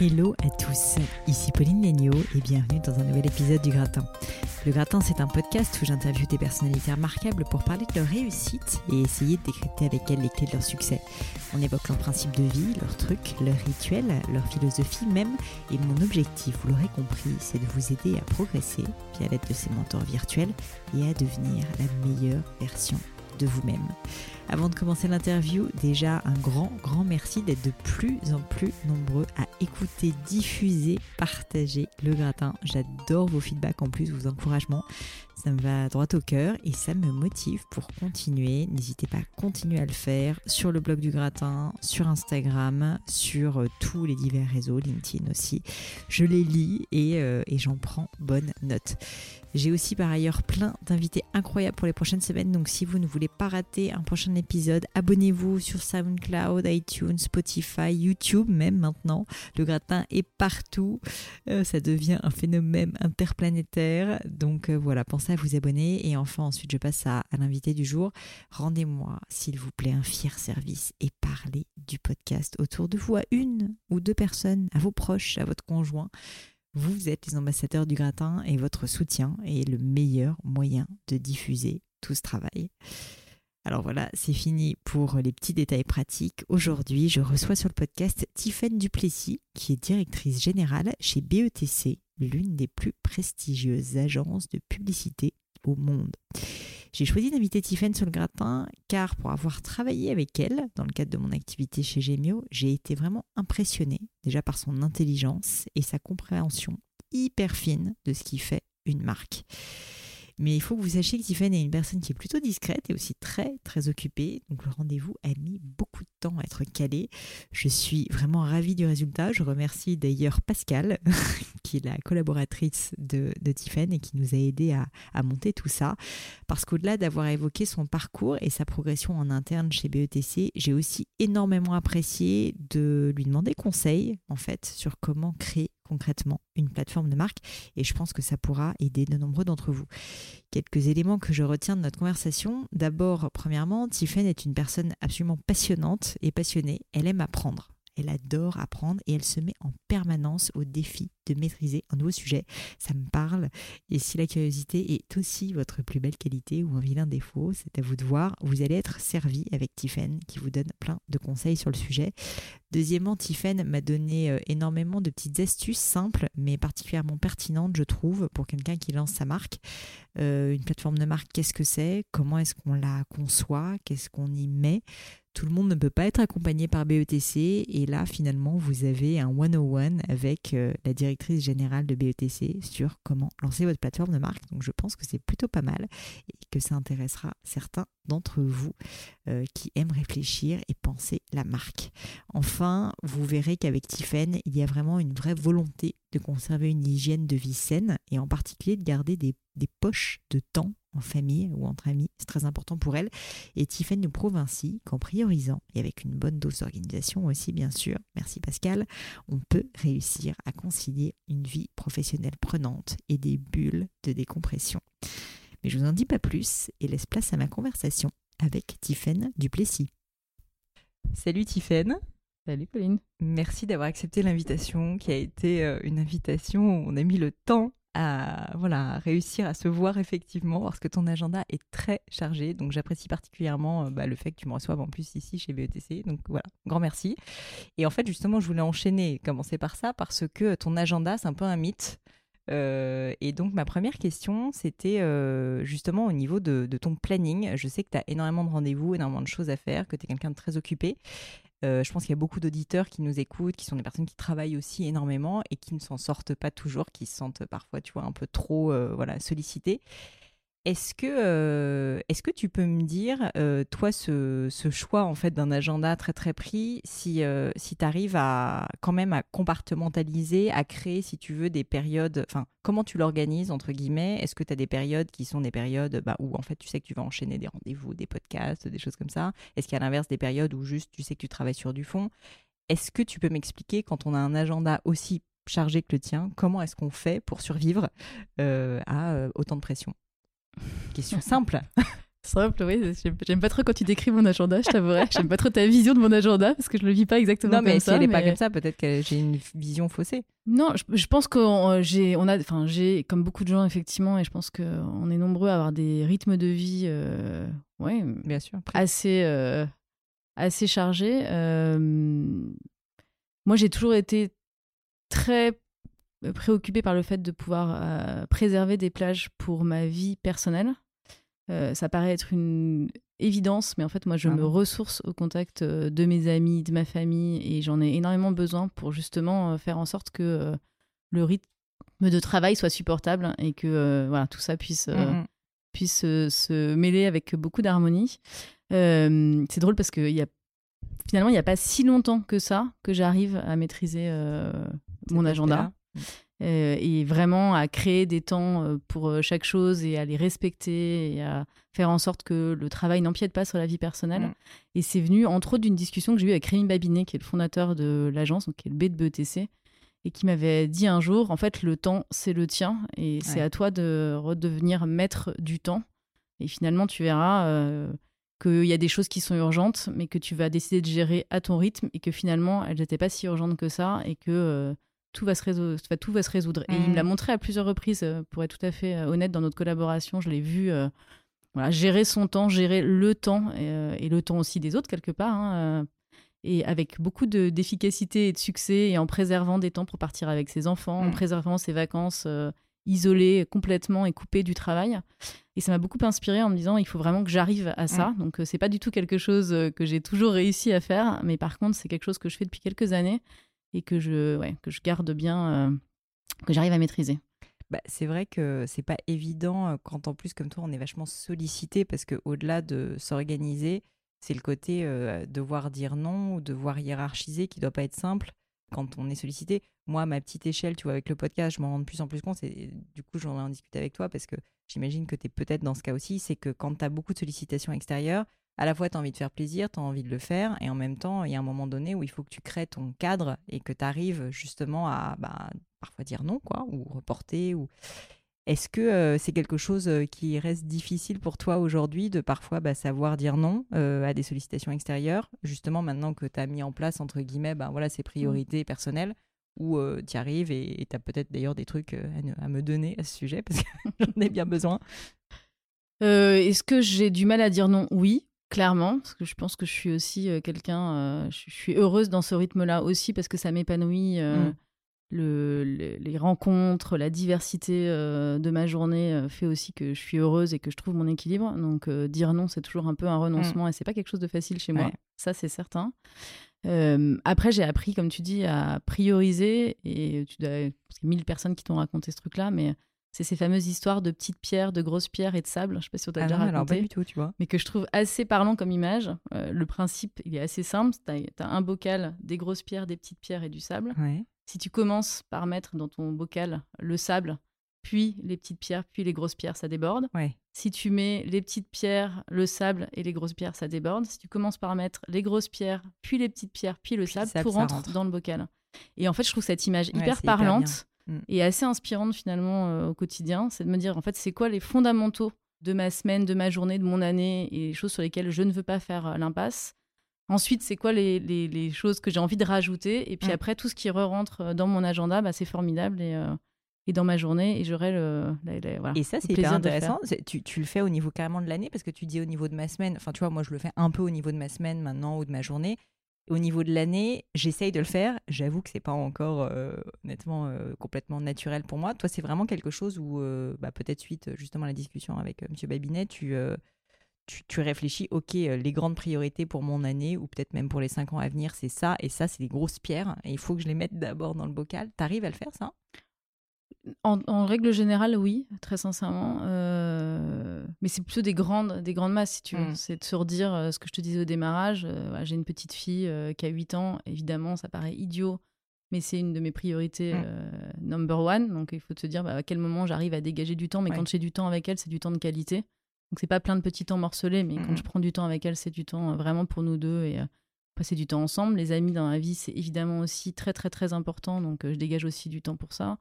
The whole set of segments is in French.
Hello à tous, ici Pauline Legno et bienvenue dans un nouvel épisode du Gratin. Le Gratin, c'est un podcast où j'interviewe des personnalités remarquables pour parler de leur réussite et essayer de décrypter avec elles les clés de leur succès. On évoque leurs principes de vie, leurs trucs, leurs rituels, leur philosophie même. Et mon objectif, vous l'aurez compris, c'est de vous aider à progresser via l'aide de ces mentors virtuels et à devenir la meilleure version de vous-même. Avant de commencer l'interview, déjà un grand, grand merci d'être de plus en plus nombreux à écouter, diffuser, partager le gratin. J'adore vos feedbacks en plus, vos encouragements. Ça me va droit au cœur et ça me motive pour continuer. N'hésitez pas à continuer à le faire sur le blog du gratin, sur Instagram, sur euh, tous les divers réseaux, LinkedIn aussi. Je les lis et, euh, et j'en prends bonne note. J'ai aussi par ailleurs plein d'invités incroyables pour les prochaines semaines. Donc si vous ne voulez pas rater un prochain épisode, abonnez-vous sur SoundCloud, iTunes, Spotify, YouTube même maintenant. Le gratin est partout. Euh, ça devient un phénomène interplanétaire. Donc voilà, pensez à vous abonner. Et enfin ensuite je passe à, l'invité du jour. Rendez-moi s'il vous plaît un fier service et parlez du podcast autour de vous à une ou deux personnes, à vos proches, à votre conjoint. Vous êtes les ambassadeurs du gratin et votre soutien est le meilleur moyen de diffuser tout ce travail. Alors voilà, c'est fini pour les petits détails pratiques. Aujourd'hui, je reçois sur le podcast Tiffaine Duplessis, qui est directrice générale chez BETC, l'une des plus prestigieuses agences de publicité au monde. J'ai choisi d'inviter Tiffen sur le gratin car pour avoir travaillé avec elle dans le cadre de mon activité chez Gemio, j'ai été vraiment impressionnée déjà par son intelligence et sa compréhension hyper fine de ce qui fait une marque. Mais il faut que vous sachiez que Tiffany est une personne qui est plutôt discrète et aussi très très occupée. Donc le rendez-vous a mis beaucoup de temps à être calé. Je suis vraiment ravie du résultat. Je remercie d'ailleurs Pascal, qui est la collaboratrice de, de et qui nous a aidé à, à monter tout ça. Parce qu'au-delà d'avoir évoqué son parcours et sa progression en interne chez BETC, j'ai aussi énormément apprécié de lui demander conseil en fait sur comment créer concrètement une plateforme de marque et je pense que ça pourra aider de nombreux d'entre vous. Quelques éléments que je retiens de notre conversation. D'abord, premièrement, Tiffen est une personne absolument passionnante et passionnée. Elle aime apprendre. Elle adore apprendre et elle se met en permanence au défi de maîtriser un nouveau sujet. Ça me parle. Et si la curiosité est aussi votre plus belle qualité ou un vilain défaut, c'est à vous de voir. Vous allez être servi avec Tiffen qui vous donne plein de conseils sur le sujet. Deuxièmement, Tiffen m'a donné euh, énormément de petites astuces simples mais particulièrement pertinentes, je trouve, pour quelqu'un qui lance sa marque. Euh, une plateforme de marque, qu'est-ce que c'est? Comment est-ce qu'on la conçoit? Qu'est-ce qu'on y met? Tout le monde ne peut pas être accompagné par BETC et là finalement vous avez un 101 avec euh, la directrice générale de BETC sur comment lancer votre plateforme de marque. Donc je pense que c'est plutôt pas mal et que ça intéressera certains d'entre vous euh, qui aiment réfléchir et penser la marque. Enfin, vous verrez qu'avec Tiffen, il y a vraiment une vraie volonté de conserver une hygiène de vie saine et en particulier de garder des, poches de temps en famille ou entre amis. C'est très important pour elle. Et Tiffen nous prouve ainsi qu'en priorisant et avec une bonne dose d'organisation aussi, bien sûr, merci Pascal, on peut réussir à concilier une vie professionnelle prenante et des bulles de décompression. Mais je vous en dis pas plus et laisse place à ma conversation avec Tiffen Duplessis. Salut Tiffen. Salut Pauline. Merci d'avoir accepté l'invitation qui a été euh, une invitation où on a mis le temps à voilà, réussir à se voir effectivement parce que ton agenda est très chargé. Donc j'apprécie particulièrement euh, bah, le fait que tu me reçoives en plus ici chez BETC. Donc voilà, grand merci. Et en fait, justement, je voulais enchaîner, commencer par ça parce que ton agenda, c'est un peu un mythe. Euh, et donc ma première question, c'était euh, justement au niveau de, ton planning. Je sais que tu as énormément de rendez-vous, énormément de choses à faire, que tu es quelqu'un de très occupé. Euh, je pense qu'il y a beaucoup d'auditeurs qui nous écoutent, qui sont des personnes qui travaillent aussi énormément et qui ne s'en sortent pas toujours, qui se sentent parfois, tu vois, un peu trop voilà, sollicités. Est-ce que, euh, est-ce que tu peux me dire, euh, toi, ce, choix en fait d'un agenda très très pris, si, euh, tu arrives à quand même à compartimentaliser, à créer, si tu veux, des périodes, comment tu l'organises, entre guillemets? Est-ce que tu as des périodes qui sont des périodes bah, où en fait tu sais que tu vas enchaîner des rendez-vous, des podcasts, des choses comme ça? Est-ce qu'il y a l'inverse des périodes où juste tu sais que tu travailles sur du fond? Est-ce que tu peux m'expliquer, quand on a un agenda aussi chargé que le tien, comment est-ce qu'on fait pour survivre à autant de pression? Question simple. Simple, oui. J'aime pas trop quand tu décris mon agenda, je t'avouerai. J'aime pas trop ta vision de mon agenda parce que je le vis pas exactement comme ça. Non, mais si elle est pas comme ça, peut-être que j'ai une vision faussée. Non, je, pense que j'ai, on a, enfin, j'ai, comme beaucoup de gens effectivement, et je pense qu'on est nombreux à avoir des rythmes de vie, euh, ouais, bien sûr, assez, euh, assez chargés. Euh, moi, j'ai toujours été très préoccupée par le fait de pouvoir préserver des plages pour ma vie personnelle. Euh, ça paraît être une évidence, mais en fait, moi, je me ressource au contact euh, de mes amis, de ma famille, et j'en ai énormément besoin pour justement euh, faire en sorte que le rythme de travail soit supportable et que voilà, tout ça puisse, mmh, puisse se mêler avec beaucoup d'harmonie. c'est drôle parce que y a, finalement, il n'y a pas si longtemps que ça que j'arrive à maîtriser mon agenda. Euh, et vraiment à créer des temps euh, pour euh, chaque chose et à les respecter et à faire en sorte que le travail n'empiète pas sur la vie personnelle. Mm. Et c'est venu entre autres d'une discussion que j'ai eue avec Rémi Babinet, qui est le fondateur de l'agence, qui est le B de BETC, et qui m'avait dit un jour, en fait, le temps, c'est le tien, et c'est à toi de redevenir maître du temps. Et finalement, tu verras qu'il y a des choses qui sont urgentes, mais que tu vas décider de gérer à ton rythme, et que finalement, elles n'étaient pas si urgentes que ça, et que tout va se résoudre. Tout va se résoudre. Et il me l'a mm. montré à plusieurs reprises, euh, pour être tout à fait euh, honnête, dans notre collaboration. Je l'ai vu euh, voilà, gérer son temps, gérer le temps et, le temps aussi des autres, quelque part. Hein, et avec beaucoup d'efficacité et de succès, et en préservant des temps pour partir avec ses enfants, en mm. préservant ses vacances isolées complètement et coupées du travail. Et ça m'a beaucoup inspiré en me disant il faut vraiment que j'arrive à ça. Donc, Donc c'est pas du tout quelque chose que j'ai toujours réussi à faire, mais par contre c'est quelque chose que je fais depuis quelques années et que je, que je garde bien, euh, que j'arrive à maîtriser. Bah, c'est vrai que c'est pas évident euh, quand en plus comme toi on est vachement sollicité parce que au-delà de s'organiser, c'est le côté euh, devoir dire non ou devoir hiérarchiser qui doit pas être simple quand on est sollicité. Moi, à ma petite échelle, tu vois, avec le podcast, je m'en rends de plus en plus compte et du coup, j'en ai en discuté avec toi parce que j'imagine que tu es peut-être dans ce cas aussi, c'est que quand tu as beaucoup de sollicitations extérieures, à la fois, tu as envie de faire plaisir, tu as envie de le faire, et en même temps, il y a un moment donné où il faut que tu crées ton cadre et que tu arrives justement à bah, parfois dire non, quoi, ou reporter. Ou... Est-ce que euh, c'est quelque chose euh, qui reste difficile pour toi aujourd'hui de parfois bah, savoir dire non euh, à des sollicitations extérieures, justement maintenant que tu as mis en place, entre guillemets, bah, voilà, ces mmh. priorités personnelles où tu arrives et tu as peut-être d'ailleurs des trucs à, me donner à ce sujet parce que j'en ai bien besoin. Est-ce que j'ai du mal à dire non? Oui, clairement, parce que je pense que je suis aussi euh, quelqu'un, euh, je, suis heureuse dans ce rythme-là aussi parce que ça m'épanouit. Euh, mm. le, les rencontres, la diversité de ma journée fait aussi que je suis heureuse et que je trouve mon équilibre. Donc dire non, c'est toujours un peu un renoncement mm. et c'est pas quelque chose de facile chez moi. Ça, c'est certain. après, j'ai appris, comme tu dis, à prioriser et tu dois, parce qu'il y a mille personnes qui t'ont raconté ce truc-là, mais c'est ces fameuses histoires de petites pierres, de grosses pierres et de sable. Je ne sais pas si on t'a ah déjà raconté. pas du tout, tu vois. Mais que je trouve assez parlant comme image. Euh, le principe, il est assez simple. Tu as, un bocal, des grosses pierres, des petites pierres et du sable. Si tu commences par mettre dans ton bocal le sable, puis les petites pierres, puis les grosses pierres, ça déborde. Si tu mets les petites pierres, le sable et les grosses pierres, ça déborde. Si tu commences par mettre les grosses pierres, puis les petites pierres, puis le sable, tout rentre, dans le bocal. Et en fait, je trouve cette image hyper parlante. Mm. et assez inspirante finalement euh, au quotidien. C'est de me dire en fait c'est quoi les fondamentaux de ma semaine, de ma journée, de mon année et les choses sur lesquelles je ne veux pas faire euh, l'impasse. Ensuite, c'est quoi les, les, choses que j'ai envie de rajouter Et puis mm. après, tout ce qui re-rentre euh, dans mon agenda, bah, c'est formidable et, et, dans ma journée. Et j'aurai le, Et ça, c'est hyper intéressant. Tu, tu, le fais au niveau carrément de l'année parce que tu dis au niveau de ma semaine. Enfin, tu vois, moi, je le fais un peu au niveau de ma semaine maintenant ou de ma journée. Au niveau de l'année, j'essaye de le faire. J'avoue que c'est pas encore euh, euh, complètement naturel pour moi. Toi, c'est vraiment quelque chose où, euh, bah, peut-être suite justement à la discussion avec Monsieur Babinet, tu, tu, réfléchis, ok, les grandes priorités pour mon année ou peut-être même pour les cinq ans à venir, c'est ça et ça, c'est des grosses pierres et il faut que je les mette d'abord dans le bocal. T'arrives à le faire ça? En, règle générale, oui, très sincèrement. Euh, mais c'est plutôt des grandes, des grandes masses, si tu veux. Mm. C'est de se redire euh, ce que je te disais au démarrage. Euh, j'ai une petite fille qui a 8 ans. Évidemment, ça paraît idiot, mais c'est une de mes priorités mm. number one. Donc, il faut te dire bah, à quel moment j'arrive à dégager du temps. Mais quand j'ai du temps avec elle, c'est du temps de qualité. Donc, c'est pas plein de petits temps morcelés, mais quand je prends du temps avec elle, c'est du temps vraiment pour nous deux et passer du temps ensemble. Les amis dans la vie, c'est évidemment aussi très, très, très important. Donc, je dégage aussi du temps pour ça.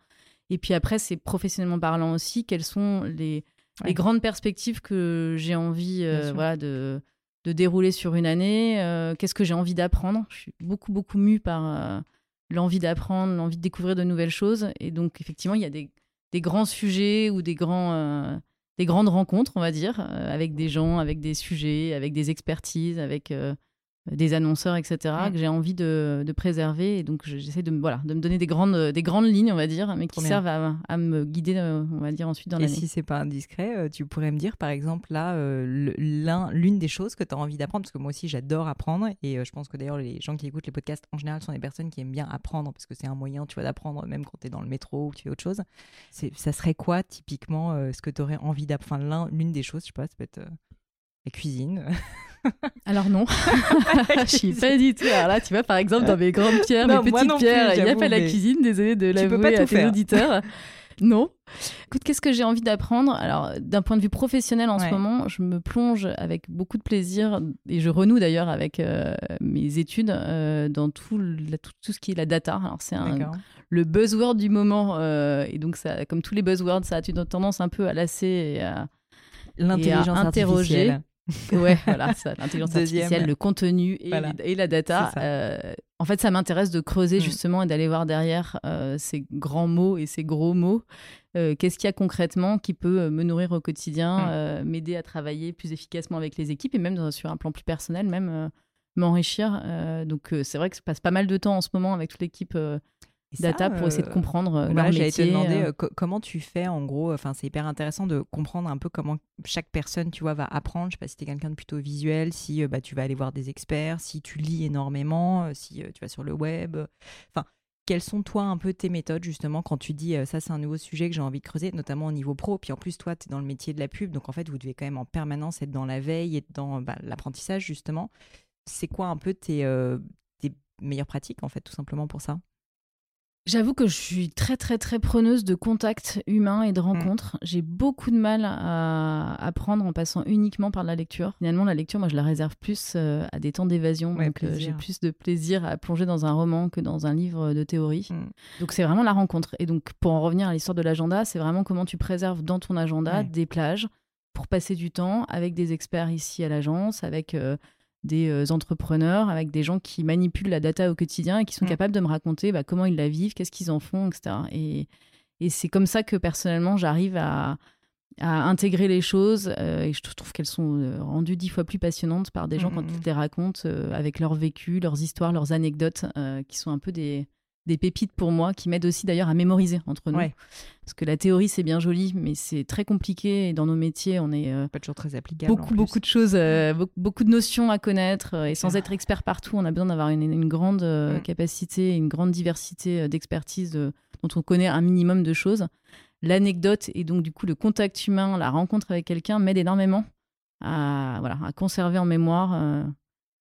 Et puis après, c'est professionnellement parlant aussi, quelles sont les, les grandes perspectives que j'ai envie voilà, de, de dérouler sur une année, qu'est-ce que j'ai envie d'apprendre? Je suis beaucoup, beaucoup mue par l'envie d'apprendre, l'envie de découvrir de nouvelles choses. Et donc, effectivement, il y a des, des grands sujets ou des, grands, des grandes rencontres, on va dire, avec des gens, avec des sujets, avec des expertises, avec des annonceurs, etc., que j'ai envie de, préserver. Et donc, j'essaie de, voilà, de me donner des grandes, des grandes lignes, on va dire, mais qui servent à, me guider, euh, on va dire, ensuite dans l'année. Et si c'est pas indiscret, euh, tu pourrais me dire, par exemple, là, euh, l'une des choses que tu as envie d'apprendre, parce que moi aussi, j'adore apprendre. Et je pense que d'ailleurs, les gens qui écoutent les podcasts, en général, sont des personnes qui aiment bien apprendre, parce que c'est un moyen, tu vois, d'apprendre, même quand tu es dans le métro ou tu fais autre chose. Ça serait quoi, typiquement, ce que tu aurais envie d'apprendre? Enfin, l'une des choses, je sais pas, ça peut être la cuisine. Alors non, je suis pas du tout. Alors là, tu vois, par exemple, dans mes grandes pierres, mes petites pierres, il n'y a pas la cuisine, désolé de l'avouer à tes auditeurs. non. Écoute, qu'est-ce que j'ai envie d'apprendre? Alors, d'un point de vue professionnel en ce moment, je me plonge avec beaucoup de plaisir et je renoue d'ailleurs avec euh, mes études euh, dans tout, tout, ce qui est la data. Alors, c'est le buzzword du moment euh, et donc, ça, comme tous les buzzwords, ça a une tendance un peu à lasser et à, l'intelligence interroger ouais, voilà, l'intelligence artificielle, le contenu et, la data. Euh, en fait, ça m'intéresse de creuser mm. justement et d'aller voir derrière euh, ces grands mots et ces gros mots. Euh, qu'est-ce qu'il y a concrètement qui peut me nourrir au quotidien, mm. m'aider à travailler plus efficacement avec les équipes et même sur un plan plus personnel, même m'enrichir. donc, c'est vrai que je passe pas mal de temps en ce moment avec toute l'équipe data pour essayer de euh, comprendre euh, leur métier. te demander euh. comment tu fais en gros. Enfin, c'est hyper intéressant de comprendre un peu comment chaque personne, tu vois, va apprendre. Je sais pas si tu es quelqu'un de plutôt visuel, si bah, tu vas aller voir des experts, si tu lis énormément, si tu vas sur le web. Enfin, quelles sont toi un peu tes méthodes justement quand tu dis ça c'est un nouveau sujet que j'ai envie de creuser, notamment au niveau pro. Puis en plus toi tu es dans le métier de la pub, donc en fait vous devez quand même en permanence être dans la veille et dans bah, l'apprentissage justement. C'est quoi un peu tes, tes meilleures pratiques en fait tout simplement pour ça? J'avoue que je suis très très très preneuse de contacts humains et de mm. rencontres. J'ai beaucoup de mal à apprendre en passant uniquement par la lecture. Finalement, la lecture, moi, je la réserve plus euh, à des temps d'évasion. donc, euh, j'ai plus de plaisir à plonger dans un roman que dans un livre de théorie. Mm. Donc, c'est vraiment la rencontre. Et donc, pour en revenir à l'histoire de l'agenda, c'est vraiment comment tu préserves dans ton agenda des plages pour passer du temps avec des experts ici à l'agence, avec euh, des euh, entrepreneurs, avec des gens qui manipulent la data au quotidien et qui sont mm. capables de me raconter bah, comment ils la vivent, qu'est-ce qu'ils en font, etc. Et, et c'est comme ça que personnellement, j'arrive à, à, intégrer les choses euh, et je trouve qu'elles sont euh, rendues dix fois plus passionnantes par des gens mm, quand mm, ils les racontent avec leur vécu, leurs histoires, leurs anecdotes, qui sont un peu des, des pépites pour moi qui m'aident aussi d'ailleurs à mémoriser entre nous. Parce que la théorie, c'est bien joli, mais c'est très compliqué. Et dans nos métiers, on est. Euh, pas toujours très applicable. Beaucoup, beaucoup de choses, euh, beaucoup, de notions à connaître. Euh, et sans être expert partout, on a besoin d'avoir une, grande mm. capacité, une grande diversité d'expertise dont on connaît un minimum de choses. L'anecdote et donc, du coup, le contact humain, la rencontre avec quelqu'un m'aide énormément à, voilà, à conserver en mémoire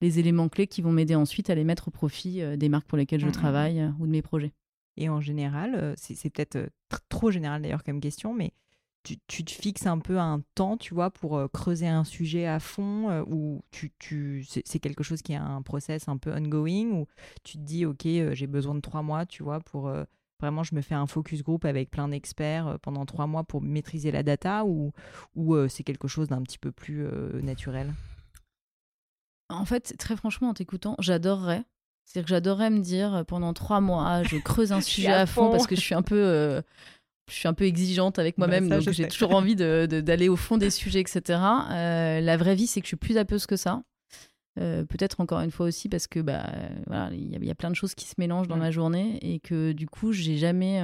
les éléments clés qui vont m'aider ensuite à les mettre au profit euh, des marques pour lesquelles je mmh, mmh, travaille mmh. euh, ou de mes projets. Et en général, euh, c'est peut-être trop général d'ailleurs comme question, mais tu, te fixes un peu un temps, tu vois, pour creuser un sujet à fond, ou tu, tu, c'est quelque chose qui est un process un peu ongoing, ou tu te dis, OK, j'ai besoin de trois mois, tu vois, pour vraiment, je me fais un focus group avec plein d'experts pendant trois mois pour maîtriser la data, ou, ou c'est quelque chose d'un petit peu plus naturel? En fait, très franchement, en t'écoutant, j'adorerais. C'est-à-dire que j'adorerais me dire euh, pendant trois mois, je creuse un sujet à fond, parce que je suis un peu, euh, je suis un peu exigeante avec bah, moi-même, donc j'ai toujours envie d'aller au fond des sujets, etc. Euh, la vraie vie, c'est que je suis plus apeuse que ça. Peut-être encore une fois aussi parce que bah voilà, il y, a plein de choses qui se mélangent dans ma journée et que du coup, j'ai jamais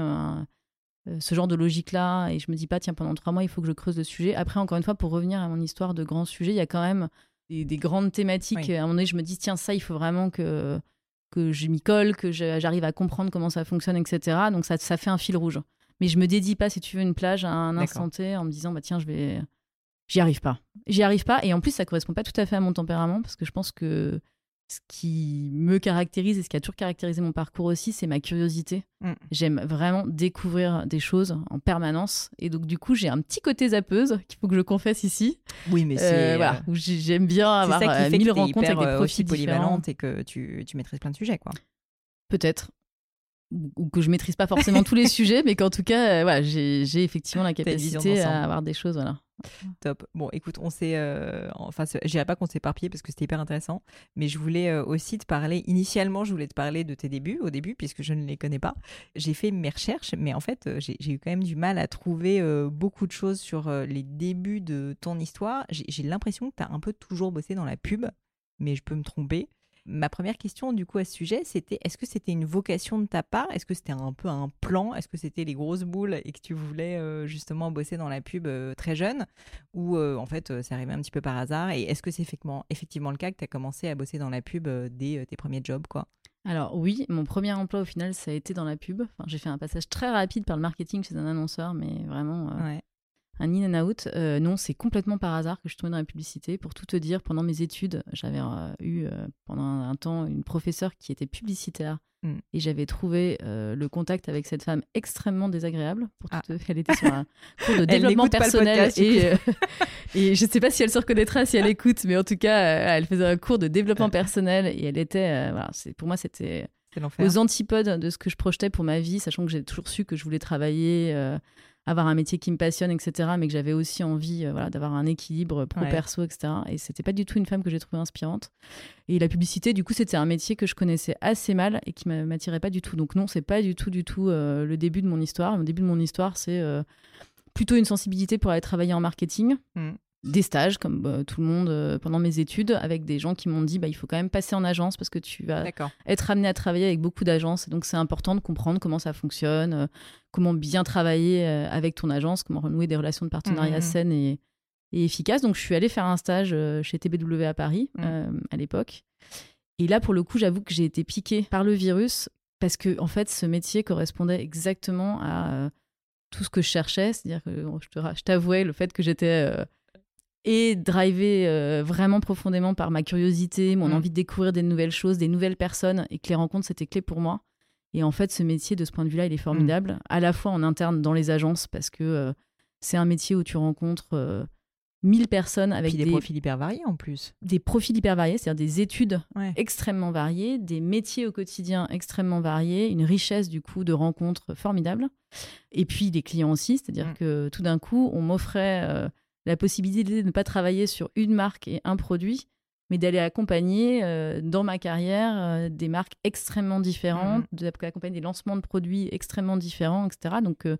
ce genre de logique-là et je me dis pas tiens pendant trois mois il faut que je creuse le sujet. Après encore une fois pour revenir à mon histoire de grand sujet, il y a quand même des, grandes thématiques. À un moment donné, je me dis, tiens, ça, il faut vraiment que, que je m'y colle, que j'arrive à comprendre comment ça fonctionne, etc. Donc, ça, ça fait un fil rouge. Mais je me dédie pas, si tu veux, une plage à un instant T en me disant, bah tiens, je vais. J'y arrive pas. J'y arrive pas. Et en plus, ça correspond pas tout à fait à mon tempérament parce que je pense que ce qui me caractérise et ce qui a toujours caractérisé mon parcours aussi, c'est ma curiosité. Mm. J'aime vraiment découvrir des choses en permanence. Et donc, du coup, j'ai un petit côté zappeuse qu'il faut que je confesse ici. Oui, mais c'est. Euh, voilà, j'aime bien avoir ça qui euh, fait mille rencontres avec des euh, profils polyvalentes et que tu, tu maîtrises plein de sujets, quoi. Peut-être. Ou que je maîtrise pas forcément tous les sujets, mais qu'en tout cas, voilà, j'ai effectivement la capacité à avoir des choses, voilà. Top. Bon, écoute, on s'est. Euh, enfin, je dirais pas qu'on s'est éparpillé parce que c'était hyper intéressant, mais je voulais euh, aussi te parler. Initialement, je voulais te parler de tes débuts, au début, puisque je ne les connais pas. J'ai fait mes recherches, mais en fait, euh, j'ai eu quand même du mal à trouver beaucoup de choses sur les débuts de ton histoire. J'ai l'impression que tu as un peu toujours bossé dans la pub, mais je peux me tromper. Ma première question, du coup, à ce sujet, c'était est-ce que c'était une vocation de ta part? Est-ce que c'était un peu un plan? Est-ce que c'était les grosses boules et que tu voulais euh, justement bosser dans la pub euh, très jeune? Ou euh, en fait, c'est arrivé un petit peu par hasard Et est-ce que c'est effectivement, effectivement le cas que tu as commencé à bosser dans la pub dès tes premiers jobs quoi? Alors oui, mon premier emploi au final, ça a été dans la pub. Enfin, j'ai fait un passage très rapide par le marketing chez un annonceur, mais vraiment un in and out. Euh, non, c'est complètement par hasard que je suis tombée dans la publicité. Pour tout te dire, pendant mes études, j'avais euh, eu euh, pendant un temps une professeure qui était publicitaire mm. et j'avais trouvé le contact avec cette femme extrêmement désagréable. Pour ah. Elle était sur un cours de développement personnel et, et je ne sais pas si elle se reconnaîtra si elle écoute, mais en tout cas, elle faisait un cours de développement personnel et elle était, voilà, pour moi c'était aux antipodes de ce que je projetais pour ma vie, sachant que j'ai toujours su que je voulais travailler avoir un métier qui me passionne, etc. Mais que j'avais aussi envie euh, voilà, d'avoir un équilibre pro-perso, etc. Et c'était pas du tout une femme que j'ai trouvée inspirante. Et la publicité, du coup, c'était un métier que je connaissais assez mal et qui m'attirait pas du tout. Donc non, c'est pas du tout, du tout euh, le début de mon histoire. Le début de mon histoire, c'est euh, plutôt une sensibilité pour aller travailler en marketing. Mm des stages comme bah, tout le monde euh, pendant mes études avec des gens qui m'ont dit bah, il faut quand même passer en agence parce que tu vas être amené à travailler avec beaucoup d'agences. Donc c'est important de comprendre comment ça fonctionne euh, comment bien travailler euh, avec ton agence comment renouer des relations de partenariat mmh, mmh, mmh. saines et, efficaces. Donc je suis allée faire un stage chez TBW à Paris à l'époque. Et là pour le coup j'avoue que j'ai été piquée par le virus parce que en fait ce métier correspondait exactement à tout ce que je cherchais. C'est-à-dire que je t'avouais le fait que j'étais et drivé euh, vraiment profondément par ma curiosité, mon mm. envie de découvrir des nouvelles choses, des nouvelles personnes, et que les rencontres, c'était clé pour moi. Et en fait, ce métier, de ce point de vue-là, il est formidable, mm. à la fois en interne dans les agences, parce que euh, c'est un métier où tu rencontres euh, mille personnes avec des, profils hyper variés en plus. Des profils hyper variés, c'est-à-dire des études extrêmement variées, des métiers au quotidien extrêmement variés, une richesse du coup de rencontres formidables. Et puis des clients aussi, c'est-à-dire mm. que tout d'un coup, on m'offrait la possibilité de ne pas travailler sur une marque et un produit, mais d'aller accompagner euh, dans ma carrière euh, des marques extrêmement différentes, mmh. d'accompagner des lancements de produits extrêmement différents, etc. Donc, euh,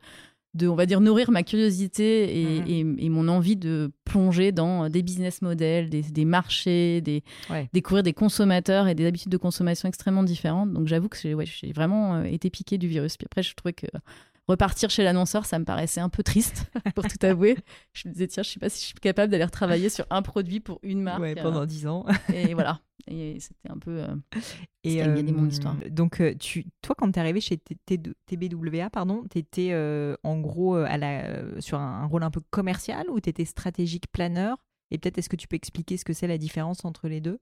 de, on va dire, nourrir ma curiosité et, mmh. mon envie de plonger dans des business models, des, marchés, des, découvrir des consommateurs et des habitudes de consommation extrêmement différentes. Donc, j'avoue que j'ai vraiment été piqué du virus. Puis après, je trouvais que repartir chez l'annonceur, ça me paraissait un peu triste, pour tout avouer. Je me disais, tiens, je sais pas si je suis capable d'aller retravailler sur un produit pour une marque. Ouais, pendant dix ans. et voilà. Et c'était un peu. Euh, et euh, mon histoire. Donc, euh, tu, toi, quand tu es arrivé chez TBWA, pardon, tu étais euh, en gros à la, sur un, rôle un peu commercial ou tu étais stratégique planeur? Et peut-être, est-ce que tu peux expliquer ce que c'est la différence entre les deux?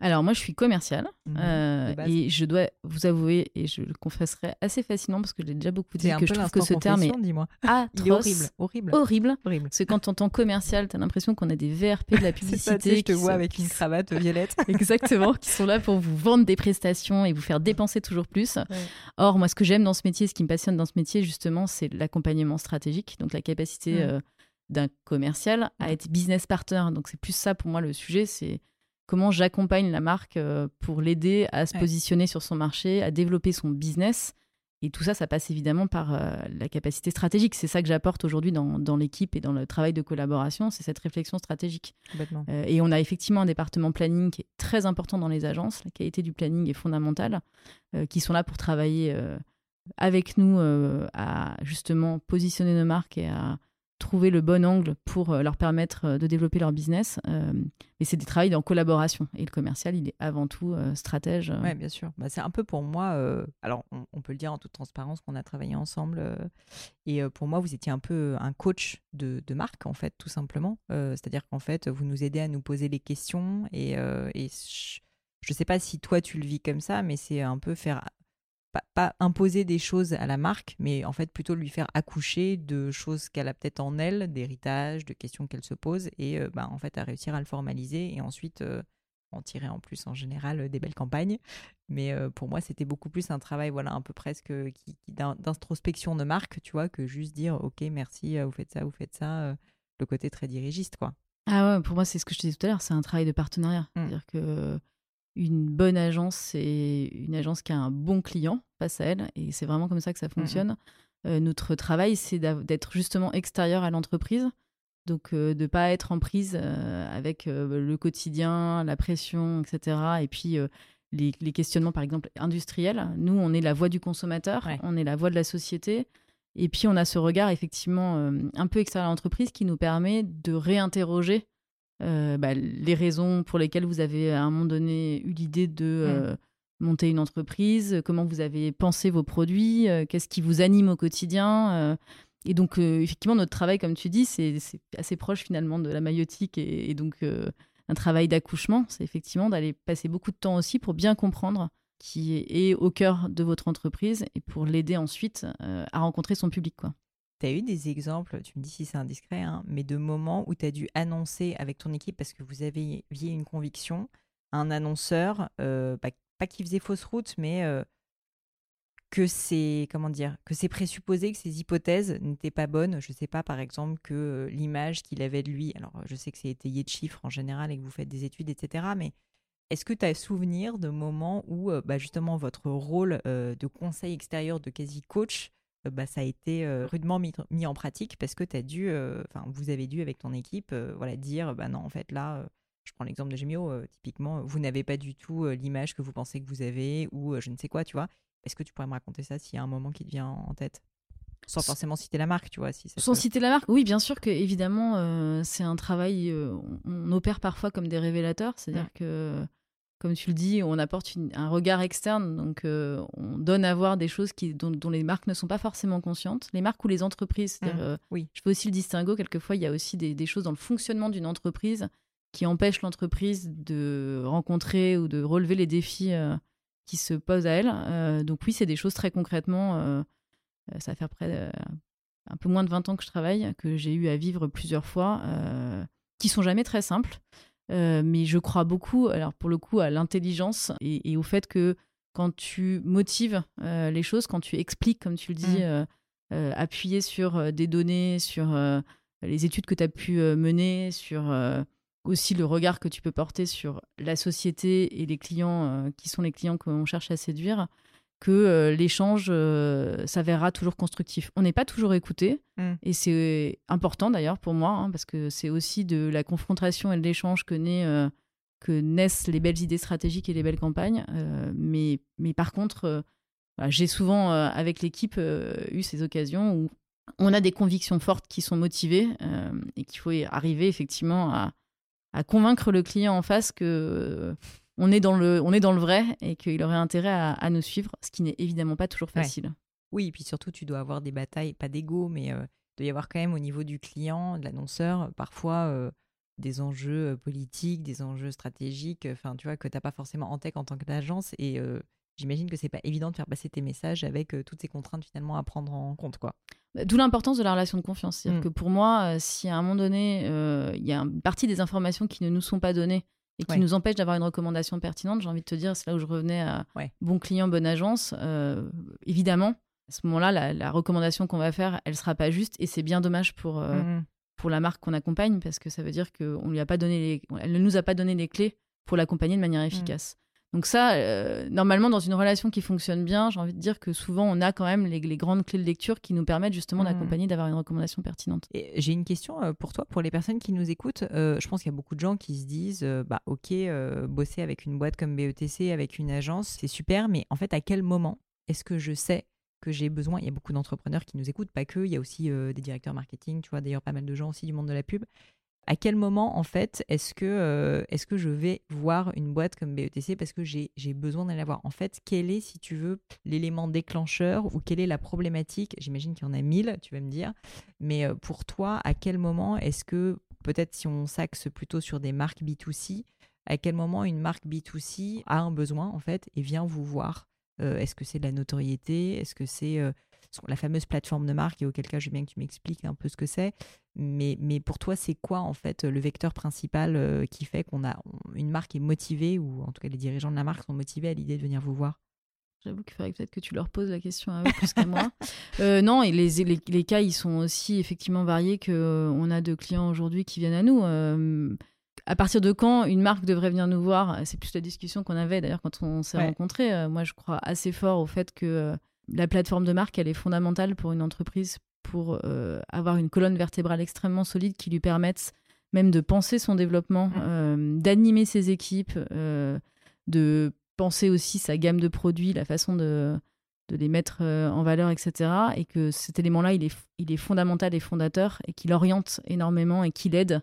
Alors moi, je suis commerciale mmh euh, et je dois vous avouer, et je le confesserai assez facilement parce que j'ai déjà beaucoup dit que je trouve que ce terme est atroce, horrible, horrible, horrible. Parce que quand tu entends commercial, tu as l'impression qu'on a des VRP de la publicité. ça, je te vois avec une cravate violette. Exactement, qui sont là pour vous vendre des prestations et vous faire dépenser toujours plus. Or, moi, ce que j'aime dans ce métier, ce qui me passionne dans ce métier, justement, c'est l'accompagnement stratégique, donc la capacité mmh. euh, d'un commercial à être business partner. Donc c'est plus ça pour moi le sujet, c'est comment j'accompagne la marque euh, pour l'aider à se positionner sur son marché, à développer son business. Et tout ça, ça passe évidemment par euh, la capacité stratégique. C'est ça que j'apporte aujourd'hui dans, l'équipe et dans le travail de collaboration, c'est cette réflexion stratégique. Euh, et on a effectivement un département planning qui est très important dans les agences. La qualité du planning est fondamentale, qui sont là pour travailler avec nous à justement positionner nos marques et à trouver le bon angle pour euh, leur permettre euh, de développer leur business. Euh, mais c'est des travails en collaboration. Et le commercial, il est avant tout stratège. Oui, bien sûr. Bah, c'est un peu pour moi, alors on, peut le dire en toute transparence qu'on a travaillé ensemble. et pour moi, vous étiez un peu un coach de, marque, en fait, tout simplement. C'est-à-dire qu'en fait, vous nous aidez à nous poser les questions. Et, et je ne sais pas si toi, tu le vis comme ça, mais c'est un peu faire pas, imposer des choses à la marque, mais en fait plutôt lui faire accoucher de choses qu'elle a peut-être en elle, d'héritage, de questions qu'elle se pose, et euh, bah, en fait à réussir à le formaliser et ensuite euh, en tirer en plus en général des belles campagnes. Mais pour moi, c'était beaucoup plus un travail, voilà, un peu presque qui, d'introspection de marque, tu vois, que juste dire, ok, merci, vous faites ça, vous faites ça. le côté très dirigiste, quoi. Ah ouais, pour moi, c'est ce que je te disais tout à l'heure, c'est un travail de partenariat. Mmh. C'est-à-dire que une bonne agence, c'est une agence qui a un bon client face à elle, et c'est vraiment comme ça que ça mmh, fonctionne. notre travail, c'est d'être justement extérieur à l'entreprise, donc de ne pas être en prise avec le quotidien, la pression, etc. Et puis les, questionnements, par exemple, industriels. Nous, on est la voix du consommateur, on est la voix de la société. Et puis, on a ce regard, effectivement, un peu extérieur à l'entreprise qui nous permet de réinterroger bah, les raisons pour lesquelles vous avez, à un moment donné, eu l'idée de mmh. Monter une entreprise, comment vous avez pensé vos produits, qu'est-ce qui vous anime au quotidien. et donc, effectivement, notre travail, comme tu dis, c'est assez proche finalement de la maïotique et donc un travail d'accouchement, c'est effectivement d'aller passer beaucoup de temps aussi pour bien comprendre qui est au cœur de votre entreprise et pour l'aider ensuite euh, à rencontrer son public. Quoi. Tu as eu des exemples, tu me dis si c'est indiscret, hein, mais de moments où tu as dû annoncer avec ton équipe parce que vous aviez une conviction, un annonceur, euh, pas qui faisait fausse route, mais que c'est comment dire que c'est présupposé que ces hypothèses n'étaient pas bonnes. Je sais pas, par exemple, que l'image qu'il avait de lui. Alors, je sais que c'est étayé de chiffres en général et que vous faites des études, etc. Mais est-ce que tu as souvenir de moments où, bah, justement, votre rôle de conseil extérieur, de quasi coach, bah, ça a été rudement mis, en pratique parce que tu as dû, enfin, vous avez dû avec ton équipe, voilà, dire, bah non, en fait, là, je prends l'exemple de Gemio, typiquement, vous n'avez pas du tout l'image que vous pensez que vous avez ou je ne sais quoi, tu vois. Est-ce que tu pourrais me raconter ça s'il y a un moment qui te vient en tête? Sans forcément citer la marque, tu vois. Si Sans citer la marque, oui, bien sûr que évidemment, euh, c'est un travail. Euh, on opère parfois comme des révélateurs, c'est-à-dire mmh. que, comme tu le dis, on apporte un regard externe, donc euh, on donne à voir des choses qui, dont, les marques ne sont pas forcément conscientes. Les marques ou les entreprises, mmh. oui. je fais aussi le distinguo. Quelquefois, il y a aussi des, des choses dans le fonctionnement d'une entreprise qui empêchent l'entreprise de rencontrer ou de relever les défis qui se pose à elle. Euh, donc oui, c'est des choses très concrètement. Euh, euh, ça fait près un peu moins de 20 ans que je travaille, que j'ai eu à vivre plusieurs fois, qui sont jamais très simples. mais je crois beaucoup, alors pour le coup, à l'intelligence et, au fait que quand tu motives les choses, quand tu expliques, comme tu le dis, mmh. appuyer sur des données, sur les études que tu as pu mener, sur aussi le regard que tu peux porter sur la société et les clients euh, qui sont les clients qu'on cherche à séduire, que euh, l'échange euh, s'avérera toujours constructif. On n'est pas toujours écouté, mm. et c'est important d'ailleurs pour moi, hein, parce que c'est aussi de la confrontation et de l'échange que, que naissent les belles idées stratégiques et les belles campagnes. mais, mais par contre, j'ai souvent, avec l'équipe, eu ces occasions où on a des convictions fortes qui sont motivées et qu'il faut arriver effectivement à à convaincre le client en face que euh, on est dans le, on est dans le vrai et qu'il aurait intérêt à, nous suivre, ce qui n'est évidemment pas toujours facile. Oui, et puis surtout, tu dois avoir des batailles, pas d'ego, mais euh, il doit y avoir quand même au niveau du client, de l'annonceur, parfois euh, des enjeux politiques, des enjeux stratégiques, enfin, tu vois, que tu n'as pas forcément en tech en tant qu'agence. Et j'imagine que c'est pas évident de faire passer tes messages avec toutes ces contraintes finalement à prendre en compte, quoi. D'où l'importance de la relation de confiance. C'est-à-dire mm. que pour moi, euh, si à un moment donné, euh, il y a une partie des informations qui ne nous sont pas données et qui nous empêchent d'avoir une recommandation pertinente, j'ai envie de te dire, c'est là où je revenais à bon client, bonne agence. Euh, évidemment, à ce moment-là, la, recommandation qu'on va faire, elle sera pas juste et c'est bien dommage pour, mm. pour la marque qu'on accompagne parce que ça veut dire qu'elle ne nous a pas donné les clés pour l'accompagner de manière mm. Donc ça, euh, normalement, dans une relation qui fonctionne bien, j'ai envie de dire que souvent, on a quand même les, grandes clés de lecture qui nous permettent justement mmh. d'accompagner, d'avoir une recommandation pertinente. J'ai une question euh, pour toi, pour les personnes qui nous écoutent. Euh, je pense qu'il y a beaucoup de gens qui se disent, bah ok, bosser avec une boîte comme BETC, avec une agence, c'est super, mais en fait, à quel moment est-ce que je sais que j'ai besoin? Il y a beaucoup d'entrepreneurs qui nous écoutent, pas que. Il y a aussi des directeurs marketing, tu vois, d'ailleurs pas mal de gens aussi du monde de la pub à quel moment, en fait, est-ce que, euh, est que je vais voir une boîte comme BETC parce que j'ai besoin d'aller la voir? En fait, quel est, si tu veux, l'élément déclencheur ou quelle est la problématique? J'imagine qu'il y en a mille, tu vas me dire. Mais euh, pour toi, à quel moment est-ce que, peut-être si on s'axe plutôt sur des marques B2C, à quel moment une marque B2C a un besoin, en fait, et vient vous voir? Euh, Est-ce que c'est de la notoriété? Est-ce que c'est la fameuse plateforme de marque, et auquel cas je veux bien que tu m'expliques un peu ce que c'est. Mais, mais pour toi, c'est quoi en fait le vecteur principal euh, qui fait qu'on a une marque est motivée, ou en tout cas les dirigeants de la marque sont motivés à l'idée de venir vous voir? J'avoue qu'il faudrait peut-être que tu leur poses la question à eux plus qu'à moi. Euh, non, et les, les, les, cas, ils sont aussi effectivement variés qu'on euh, a de clients aujourd'hui qui viennent à nous. à partir de quand une marque devrait venir nous voir? C'est plus la discussion qu'on avait d'ailleurs quand on s'est rencontrés. moi, je crois assez fort au fait que la plateforme de marque, elle est fondamentale pour une entreprise pour euh, avoir une colonne vertébrale extrêmement solide qui lui permette même de penser son développement, mmh. euh, d'animer ses équipes, euh, de penser aussi sa gamme de produits, la façon de, de les mettre en valeur, etc. Et que cet élément-là, il est, il est fondamental et fondateur et qu'il oriente énormément et qu'il aide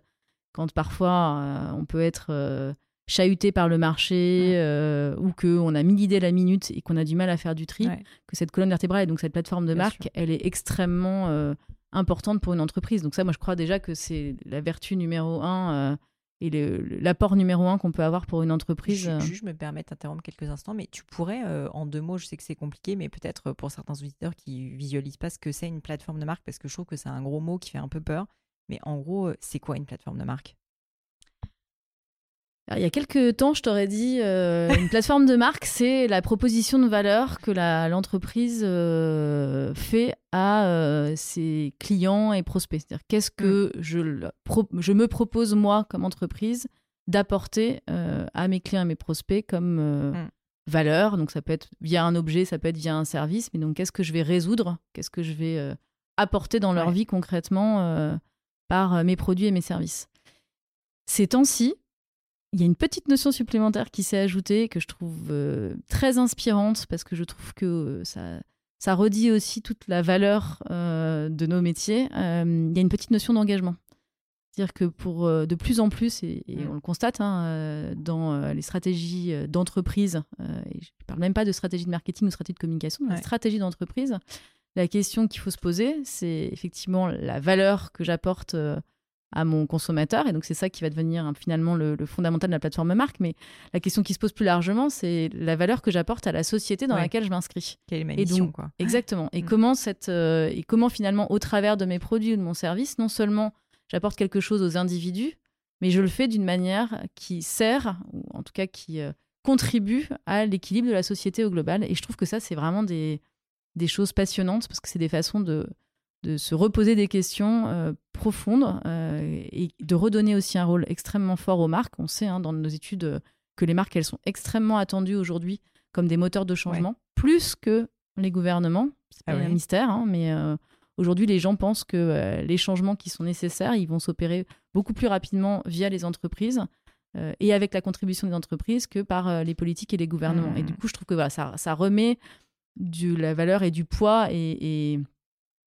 quand parfois on peut être chahuté par le marché euh, ou qu'on a mis l'idée à la minute et qu'on a du mal à faire du tri, que cette colonne vertébrale et donc cette plateforme de marque, elle est extrêmement euh, importante pour une entreprise. Donc ça, moi, je crois déjà que c'est la vertu numéro un euh, et l'apport numéro un qu'on peut avoir pour une entreprise. Je, je me permets d'interrompre quelques instants, mais tu pourrais, en deux mots, je sais que c'est compliqué, mais peut-être pour certains auditeurs qui visualisent pas ce que c'est une plateforme de marque, parce que je trouve que c'est un gros mot qui fait un peu peur. Mais en gros, c'est quoi une plateforme de marque? Il y a quelques temps, je t'aurais dit, euh, une plateforme de marque, c'est la proposition de valeur que l'entreprise euh, fait à euh, ses clients et prospects. C'est-à-dire, qu'est-ce que mm. je, je, me propose, moi, comme entreprise, d'apporter à mes clients et mes prospects comme mm. valeur. Donc, ça peut être via un objet, ça peut être via un service. Mais donc, qu'est-ce que je vais résoudre? Qu'est-ce que je vais apporter dans leur vie concrètement par mes produits et mes services? Ces temps-ci, il y a une petite notion supplémentaire qui s'est ajoutée que je trouve euh, très inspirante parce que je trouve que euh, ça, ça redit aussi toute la valeur euh, de nos métiers. il y a une petite notion d'engagement. C'est-à-dire que pour de plus en plus, et, on le constate hein, dans les stratégies d'entreprise, et je ne parle même pas de stratégie de marketing ou stratégie de communication, mais stratégie d'entreprise, la question qu'il faut se poser, c'est effectivement la valeur que j'apporte à mon consommateur. Et donc, c'est ça qui va devenir hein, finalement le, fondamental de la plateforme marque. Mais la question qui se pose plus largement, c'est la valeur que j'apporte à la société dans laquelle je m'inscris. Quelle est ma mission, quoi. Exactement. Et, mm. comment cette, euh, et comment finalement, au travers de mes produits ou de mon service, non seulement j'apporte quelque chose aux individus, mais je le fais d'une manière qui sert, ou en tout cas qui euh, contribue à l'équilibre de la société au global. Et je trouve que ça, c'est vraiment des, des choses passionnantes parce que c'est des façons de de se reposer des questions euh, profondes euh, et de redonner aussi un rôle extrêmement fort aux marques. On sait hein, dans nos études euh, que les marques, elles sont extrêmement attendues aujourd'hui comme des moteurs de changement, plus que les gouvernements. C'est ah pas un mystère, hein, mais aujourd'hui, les gens pensent que les changements qui sont nécessaires, ils vont s'opérer beaucoup plus rapidement via les entreprises. et avec la contribution des entreprises que par les politiques et les gouvernements. Et du mmh. coup, je trouve que ça, ça remet de la valeur et du poids et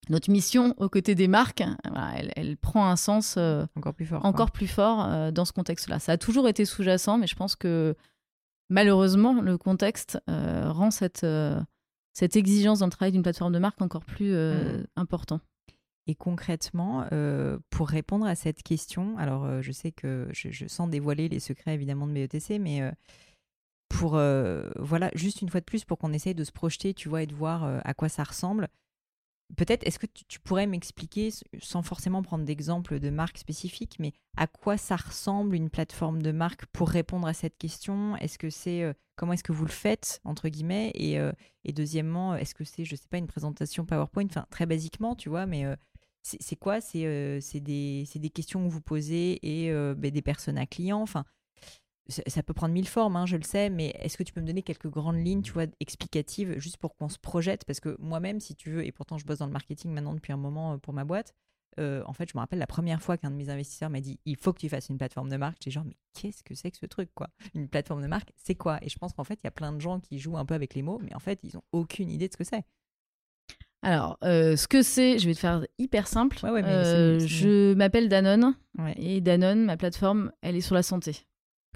notre mission aux côtés des marques, elle, prend un sens euh, encore plus fort, encore plus fort euh, dans ce contexte-là. Ça a toujours été sous-jacent, mais je pense que malheureusement, le contexte euh, rend cette, cette exigence dans le travail d'une plateforme de marque encore plus mmh. important. Et concrètement, pour répondre à cette question, alors je sais que je, je, sens dévoiler les secrets évidemment de BETC, mais pour, voilà, juste une fois de plus, pour qu'on essaye de se projeter, tu vois, et de voir à quoi ça ressemble. Peut-être, est-ce que tu, pourrais m'expliquer, sans forcément prendre d'exemple de marque spécifique, mais à quoi ça ressemble une plateforme de marque pour répondre à cette question? Est-ce que c'est euh, comment est-ce que vous le faites entre guillemets? Et, euh, et, deuxièmement, est-ce que c'est, je sais pas, une présentation PowerPoint? Enfin, très basiquement, tu vois, mais euh, c'est quoi? C'est des, des, questions que vous posez et ben, des personnes à clients? Enfin, ça peut prendre mille formes, hein, je le sais, mais est-ce que tu peux me donner quelques grandes lignes, tu vois, explicatives, juste pour qu'on se projette? Parce que moi-même, si tu veux, et pourtant je bosse dans le marketing maintenant depuis un moment euh, pour ma boîte, euh, en fait, je me rappelle la première fois qu'un de mes investisseurs m'a dit il faut que tu fasses une plateforme de marque. J'ai genre, mais qu'est-ce que c'est que ce truc, quoi? Une plateforme de marque, c'est quoi? Et je pense qu'en fait, il y a plein de gens qui jouent un peu avec les mots, mais en fait, ils n'ont aucune idée de ce que c'est. Alors, euh, ce que c'est, je vais te faire hyper simple. je m'appelle Danone et Danone, ma plateforme, elle est sur la santé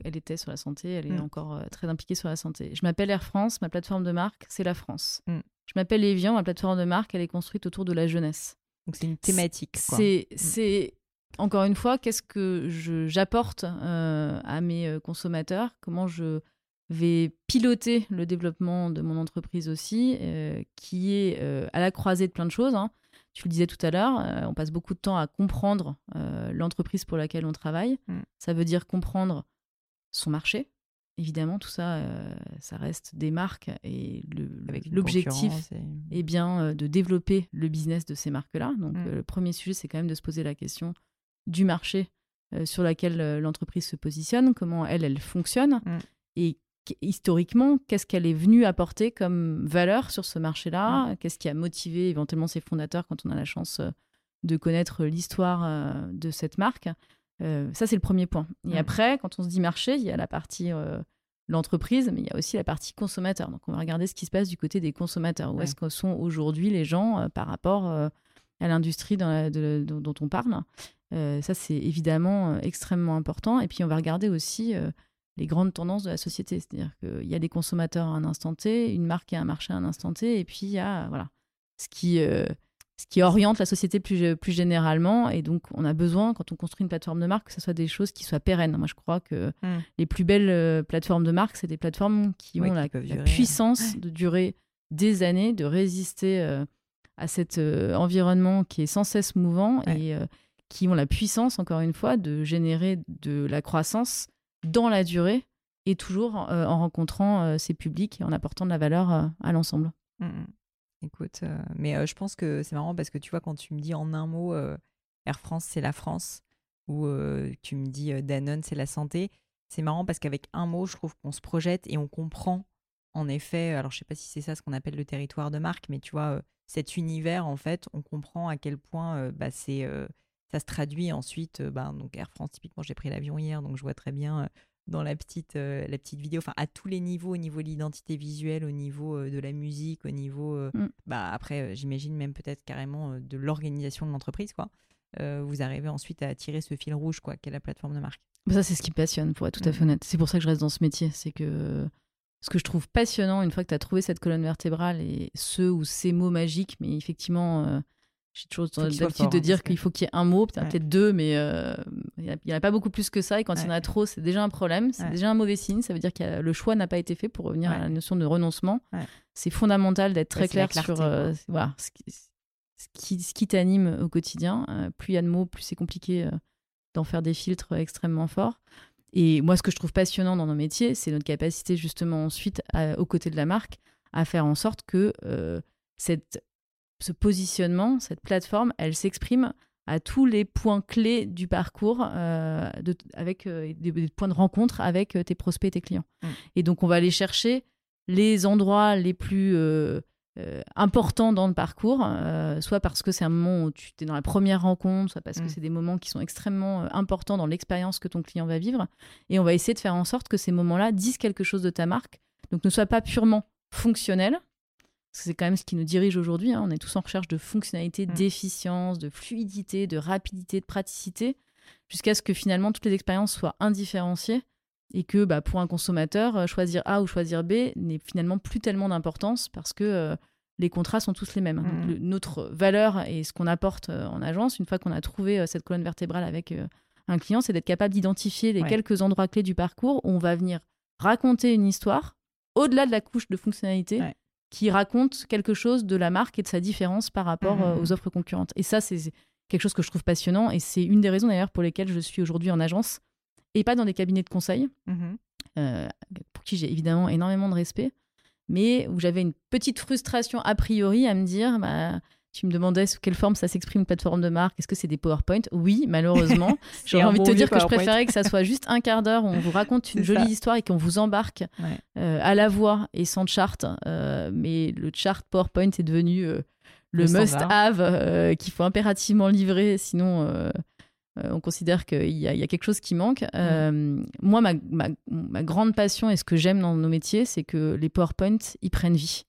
elle était sur la santé, elle est mm. encore euh, très impliquée sur la santé. Je m'appelle Air France, ma plateforme de marque, c'est la France. Mm. Je m'appelle Evian, ma plateforme de marque, elle est construite autour de la jeunesse. Donc c'est une thématique. Mm. C'est, encore une fois, qu'est-ce que j'apporte euh, à mes euh, consommateurs? Comment je vais piloter le développement de mon entreprise aussi, qui est à la croisée de plein de choses. Hein. Tu le disais tout à l'heure, on passe beaucoup de temps à comprendre l'entreprise pour laquelle on travaille. Mm. Ça veut dire comprendre son marché, évidemment, tout ça, euh, ça reste des marques et l'objectif est bien euh, de développer le business de ces marques-là. Donc, mm. euh, le premier sujet, c'est quand même de se poser la question du marché sur lequel l'entreprise se positionne, comment elle, elle fonctionne mm. et historiquement, qu'est-ce qu'elle est venue apporter comme valeur sur ce marché-là, mm. qu'est-ce qui a motivé éventuellement ses fondateurs quand on a la chance de connaître l'histoire de cette marque. Euh, ça, c'est le premier point. Et après, quand on se dit marché, il y a la partie euh, l'entreprise, mais il y a aussi la partie consommateur. Donc, on va regarder ce qui se passe du côté des consommateurs. Où est-ce que sont aujourd'hui les gens euh, par rapport à l'industrie dont on parle Ça, c'est évidemment extrêmement important. Et puis, on va regarder aussi les grandes tendances de la société. C'est-à-dire qu'il y a des consommateurs à un instant T, une marque et un marché à un instant T, et puis il y a voilà, ce qui ce qui oriente la société plus, plus généralement. Et donc, on a besoin, quand on construit une plateforme de marque, que ce soit des choses qui soient pérennes. Moi, je crois que hmm. les plus belles euh, plateformes de marque, c'est des plateformes qui ont la, puissance de durer des années, de résister euh, à cet euh, environnement qui est sans cesse mouvant et qui ont la puissance, encore une fois, de générer de la croissance dans la durée et toujours en rencontrant ces publics et en apportant de la valeur à l'ensemble. Hmm, hmm. Écoute, euh, mais euh, je pense que c'est marrant parce que tu vois, quand tu me dis en un mot euh, Air France, c'est la France, ou tu me dis Danone, c'est la santé, c'est marrant parce qu'avec un mot, je trouve qu'on se projette et on comprend, en effet, alors je sais pas si c'est ça ce qu'on appelle le territoire de marque, mais tu vois, cet univers, en fait, on comprend à quel point bah, ça se traduit ensuite. Bah, donc Air France, typiquement, j'ai pris l'avion hier, donc je vois très bien dans la petite, euh, la petite vidéo, enfin à tous les niveaux, au niveau de l'identité visuelle, au niveau euh, de la musique, au niveau, euh, mm. bah après j'imagine même peut-être carrément de l'organisation de l'entreprise, quoi. vous arrivez ensuite à tirer ce fil rouge, quoi, qu'est la plateforme de marque. Bah, ça c'est ce qui me passionne, pour être tout à fait mm. honnête. C'est pour ça que je reste dans ce métier, c'est que ce que je trouve passionnant, une fois que tu as trouvé cette colonne vertébrale et ce ou ces mots magiques, mais effectivement j'ai toujours l'habitude de dire qu'il faut qu'il y ait un mot, peut-être deux, mais euh, il n'y en a pas beaucoup plus que ça. Et quand il y en a trop, c'est déjà un problème, c'est déjà un mauvais signe. Ça veut dire que le choix n'a pas été fait pour revenir à la notion de renoncement. C'est fondamental d'être très clair sur euh, voilà, ce qui, ce qui, t'anime au quotidien. Euh, plus il y a de mots, plus c'est compliqué d'en faire des filtres extrêmement forts. Et moi, ce que je trouve passionnant dans nos métiers, c'est notre capacité justement ensuite, aux côtés de la marque, à faire en sorte que cette ce positionnement, cette plateforme, elle s'exprime à tous les points clés du parcours, euh, avec euh, des, points de rencontre avec euh, tes prospects et tes clients. Mm. Et donc, on va aller chercher les endroits les plus importants dans le parcours, soit parce que c'est un moment où tu es dans la première rencontre, soit parce que mm. c'est des moments qui sont extrêmement importants dans l'expérience que ton client va vivre. Et on va essayer de faire en sorte que ces moments-là disent quelque chose de ta marque, donc ne soient pas purement fonctionnels, c'est quand même ce qui nous dirige aujourd'hui. Hein. On est tous en recherche de fonctionnalité, mm. d'efficience, de fluidité, de rapidité, de praticité, jusqu'à ce que finalement toutes les expériences soient indifférenciées et que bah, pour un consommateur, euh, choisir A ou choisir B n'est finalement plus tellement d'importance parce que euh, les contrats sont tous les mêmes. Mm. notre valeur et ce qu'on apporte euh, en agence, une fois qu'on a trouvé cette colonne vertébrale avec un client, c'est d'être capable d'identifier les quelques endroits clés du parcours où on va venir raconter une histoire au-delà de la couche de fonctionnalité qui raconte quelque chose de la marque et de sa différence par rapport mmh, mmh, euh, aux mmh. offres concurrentes. Et ça, c'est quelque chose que je trouve passionnant et c'est une des raisons d'ailleurs pour lesquelles je suis aujourd'hui en agence et pas dans des cabinets de conseil, euh, pour qui j'ai évidemment énormément de respect, mais où j'avais une petite frustration a priori à me dire, bah, tu me demandais sous quelle forme ça s'exprime une plateforme de marque. Est-ce que c'est des PowerPoint? Oui, malheureusement. J'aurais envie de te dire que je préférais que ça soit juste un quart d'heure où on vous raconte une jolie histoire et qu'on vous embarque euh, à la voix et sans chart. Euh, mais le chart PowerPoint est devenu euh, le, must-have qu'il faut impérativement livrer, sinon on considère qu'il y, a quelque chose qui manque. moi, ma, ma, grande passion et ce que j'aime dans nos métiers, c'est que les PowerPoint, ils prennent vie.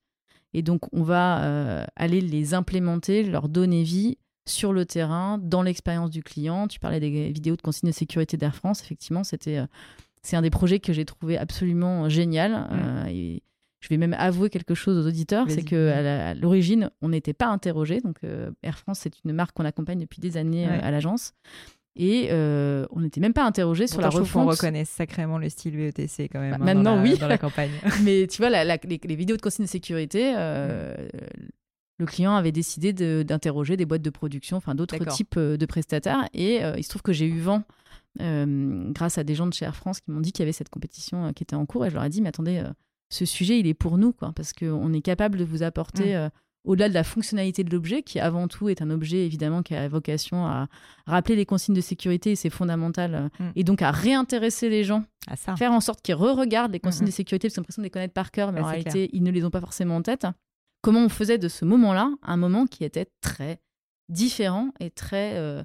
Et donc, on va euh, aller les implémenter, leur donner vie sur le terrain, dans l'expérience du client. Tu parlais des vidéos de consigne de sécurité d'Air France. Effectivement, c'était, euh, c'est un des projets que j'ai trouvé absolument génial. Euh, et je vais même avouer quelque chose aux auditeurs, c'est qu'à l'origine, on n'était pas interrogé. Donc, Air France, c'est une marque qu'on accompagne depuis des années à l'agence. Et euh, on n'était même pas interrogé sur la refonte. On reconnaît sacrément le style VETC quand même. Bah, hein, maintenant, dans oui. Dans la campagne. Mais tu vois, les, vidéos de consigne de sécurité, euh, le client avait décidé d'interroger des boîtes de production, enfin d'autres types euh, de prestataires. Et il se trouve que j'ai eu vent, grâce à des gens de chez Air France, qui m'ont dit qu'il y avait cette compétition qui était en cours. Et je leur ai dit, mais attendez, ce sujet, il est pour nous, quoi, parce qu'on est capable de vous apporter. Mmh au-delà de la fonctionnalité de l'objet, qui avant tout est un objet évidemment qui a vocation à rappeler les consignes de sécurité, et c'est fondamental, euh, mm. et donc à réintéresser les gens, à ça. faire en sorte qu'ils re-regardent les consignes de sécurité, parce qu'ils ont l'impression de les connaître par cœur, mais en réalité, ils ne les ont pas forcément en tête. Comment on faisait de ce moment-là un moment qui était très différent et très euh,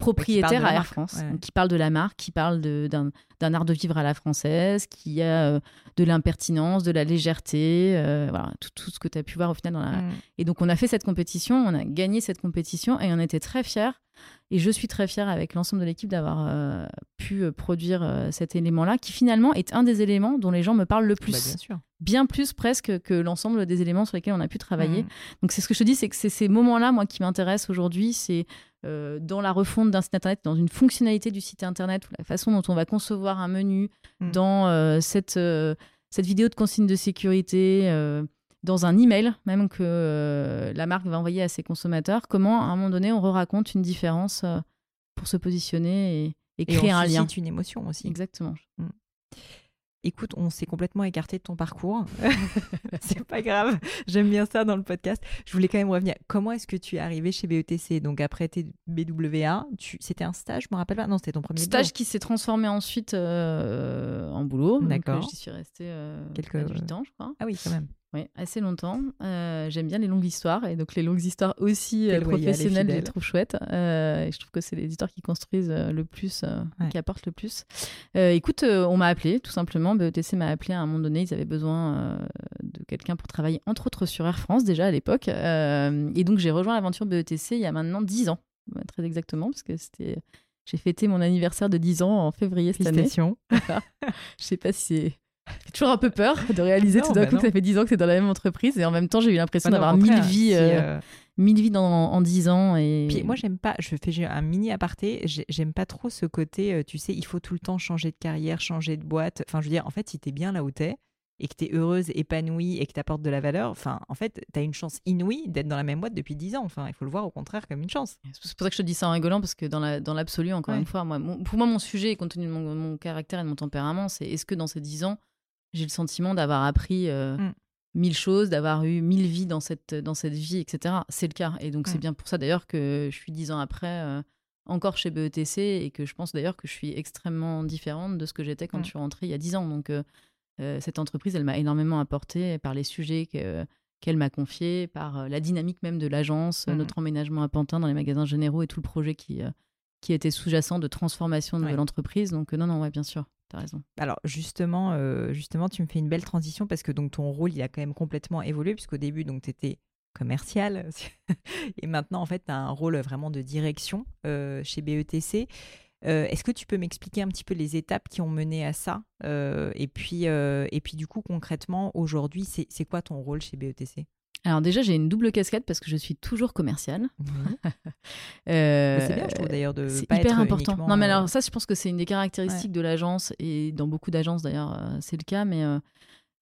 propriétaire à Air France, qui parle de la marque, qui parle d'un art de vivre à la française, qui a euh, de l'impertinence, de la légèreté, euh, voilà, tout, tout, ce que tu as pu voir au final. Dans la... Mm. Et donc on a fait cette compétition, on a gagné cette compétition et on était très fiers. Et je suis très fière avec l'ensemble de l'équipe d'avoir euh, pu produire cet élément-là, qui finalement est un des éléments dont les gens me parlent le plus. Bah, bien, sûr. bien plus presque que l'ensemble des éléments sur lesquels on a pu travailler. Mm. Donc c'est ce que je te dis, c'est que c'est ces moments-là, moi, qui m'intéressent aujourd'hui, c'est euh, dans la refonte d'un site internet, dans une fonctionnalité du site internet, ou la façon dont on va concevoir un menu, mm. dans euh, cette, euh, cette vidéo de consigne de sécurité, dans un email même que la marque va envoyer à ses consommateurs, comment à un moment donné on raconte une différence pour se positionner et, créer un lien. une émotion aussi. Exactement. Mm. Écoute, on s'est complètement écarté de ton parcours. c'est pas grave. J'aime bien ça dans le podcast. Je voulais quand même revenir. Comment est-ce que tu es arrivé chez BETC Donc après tes BWA, tu... c'était un stage, je me rappelle pas. Non, c'était ton premier stage qui s'est transformé ensuite euh, en boulot. Euh, D'accord. J'y suis restée euh, quelques 8 ans, je crois. Ah oui, quand même. Oui, assez longtemps. Euh, j'aime bien les longues histoires et donc les longues histoires aussi euh, professionnelles, je les trouve chouettes. Euh, et je trouve que c'est les histoires qui construisent le plus, qui apportent le plus. écoute, on m'a appelé tout simplement. BETC m'a appelé à un moment donné. Ils avaient besoin de quelqu'un pour travailler entre autres sur Air France déjà à l'époque. et donc j'ai rejoint l'aventure BETC il y a maintenant 10 ans, très exactement, parce que c'était. J'ai fêté mon anniversaire de 10 ans en février cette année. je sais pas si c'est j'ai toujours un peu peur de réaliser tout d'un bah coup que ça fait 10 ans que c'est dans la même entreprise et en même temps j'ai eu l'impression d'avoir mille vies, euh, euh, mille vies dans, en 10 ans. Et... Puis moi j'aime pas, je fais un mini aparté, j'aime pas trop ce côté, euh, tu sais, il faut tout le temps changer de carrière, changer de boîte. Enfin je veux dire, en fait si t'es bien là où t'es et que t'es heureuse, épanouie et que t'apportes de la valeur, enfin en fait t'as une chance inouïe d'être dans la même boîte depuis 10 ans. Enfin il faut le voir au contraire comme une chance. C'est pour ça que je te dis ça en rigolant parce que dans l'absolu, la, dans encore une fois, moi, pour moi mon sujet, compte tenu de mon, mon caractère et de mon tempérament, c'est est-ce que dans ces 10 ans j'ai le sentiment d'avoir appris euh, mm. mille choses, d'avoir eu mille vies dans cette, dans cette vie, etc. C'est le cas. Et donc, c'est mm. bien pour ça d'ailleurs que je suis dix ans après euh, encore chez BETC et que je pense d'ailleurs que je suis extrêmement différente de ce que j'étais quand mm. je suis rentrée il y a dix ans. Donc, euh, cette entreprise, elle m'a énormément apporté par les sujets qu'elle m'a confiés, par la dynamique même de l'agence, notre emménagement à Pantin dans les magasins généraux et tout le projet qui, qui était sous-jacent de transformation de l'entreprise. Donc, non, non, ouais, bien sûr Alors justement, euh, justement, tu me fais une belle transition parce que donc ton rôle, il a quand même complètement évolué puisqu'au début, donc tu étais commercial et maintenant, en fait, tu as un rôle vraiment de direction euh, chez BETC. Euh, est-ce que tu peux m'expliquer un petit peu les étapes qui ont mené à ça et, puis, et puis, du coup, concrètement, aujourd'hui, c'est quoi ton rôle chez BETC alors déjà, j'ai une double casquette parce que je suis toujours commerciale. Euh, c'est bien, je trouve d'ailleurs de. C'est hyper important. Non, mais alors euh, ça, je pense que c'est une des caractéristiques de l'agence et dans beaucoup d'agences d'ailleurs, euh, c'est le cas. Mais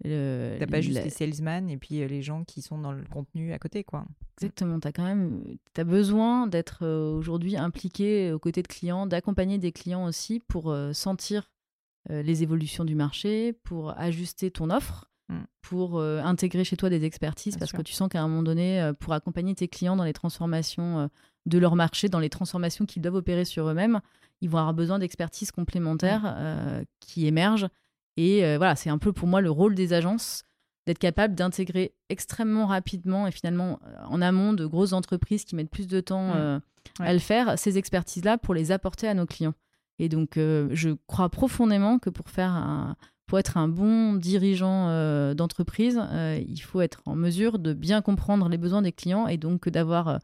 T'as pas juste les salesmen et puis les gens qui sont dans le contenu à côté, quoi. Exactement. T'as quand même, as besoin d'être aujourd'hui impliqué aux côtés de clients, d'accompagner des clients aussi pour sentir les évolutions du marché, pour ajuster ton offre. Pour euh, intégrer chez toi des expertises parce que tu sens qu'à un moment donné, euh, pour accompagner tes clients dans les transformations euh, de leur marché, dans les transformations qu'ils doivent opérer sur eux-mêmes, ils vont avoir besoin d'expertises complémentaires mm. qui émergent. Et voilà, c'est un peu pour moi le rôle des agences d'être capable d'intégrer extrêmement rapidement et finalement en amont de grosses entreprises qui mettent plus de temps mm. à le faire, ces expertises-là pour les apporter à nos clients. Et donc, je crois profondément que pour faire un, pour être un bon dirigeant euh, d'entreprise, euh, il faut être en mesure de bien comprendre les besoins des clients et donc d'avoir euh,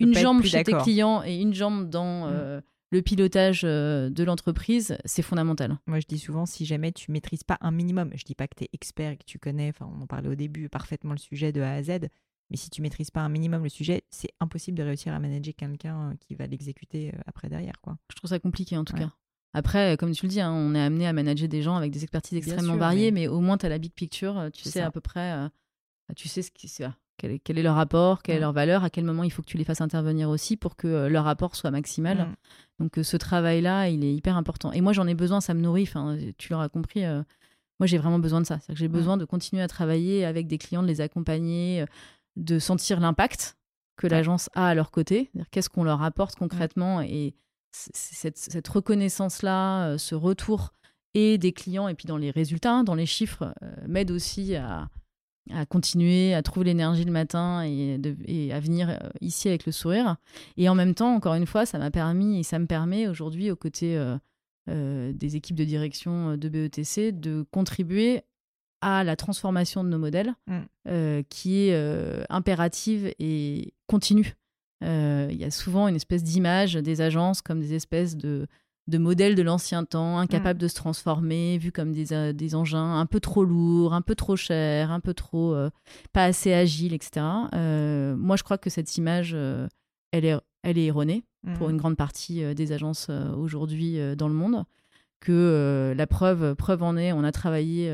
une jambe chez tes clients et une jambe dans mm. le pilotage de l'entreprise, c'est fondamental. Moi, je dis souvent, si jamais tu maîtrises pas un minimum, je dis pas que tu es expert et que tu connais, enfin, on en parlait au début, parfaitement le sujet de A à Z, Mais si tu maîtrises pas un minimum le sujet, c'est impossible de réussir à manager quelqu'un qui va l'exécuter après derrière. Quoi. Je trouve ça compliqué en tout cas. Après, comme tu le dis, hein, on est amené à manager des gens avec des expertises extrêmement variées, mais... au moins tu as la big picture, tu sais à peu près, tu sais ce qui, quel est, quel est, leur rapport, quelle est leur valeur, à quel moment il faut que tu les fasses intervenir aussi pour que leur rapport soit maximal. Mm. Donc ce travail-là, il est hyper important. Et moi, j'en ai besoin, ça me nourrit. Enfin, tu l'auras compris. moi, j'ai vraiment besoin de ça. que j'ai mm. besoin de continuer à travailler avec des clients, de les accompagner, de sentir l'impact que l'agence a à leur côté. Qu'est-ce qu'on leur apporte concrètement et cette, reconnaissance-là, euh, ce retour et des clients et puis dans les résultats, dans les chiffres, euh, m'aide aussi à, continuer, à trouver l'énergie le matin et, à venir euh, ici avec le sourire. Et en même temps, encore une fois, ça m'a permis et ça me permet aujourd'hui, aux côtés des équipes de direction de BETC, de contribuer à la transformation de nos modèles, mm. qui est impérative et continue. Euh, il y a souvent une espèce d'image des agences comme des espèces de, de modèles de l'ancien temps, incapables mm. de se transformer, vus comme des, euh, des, engins un peu trop lourds, un peu trop chers, un peu trop euh, pas assez agiles, etc. moi, je crois que cette image, elle, est, elle est erronée pour mm. une grande partie des agences aujourd'hui dans le monde. Que la preuve, preuve en est, on a travaillé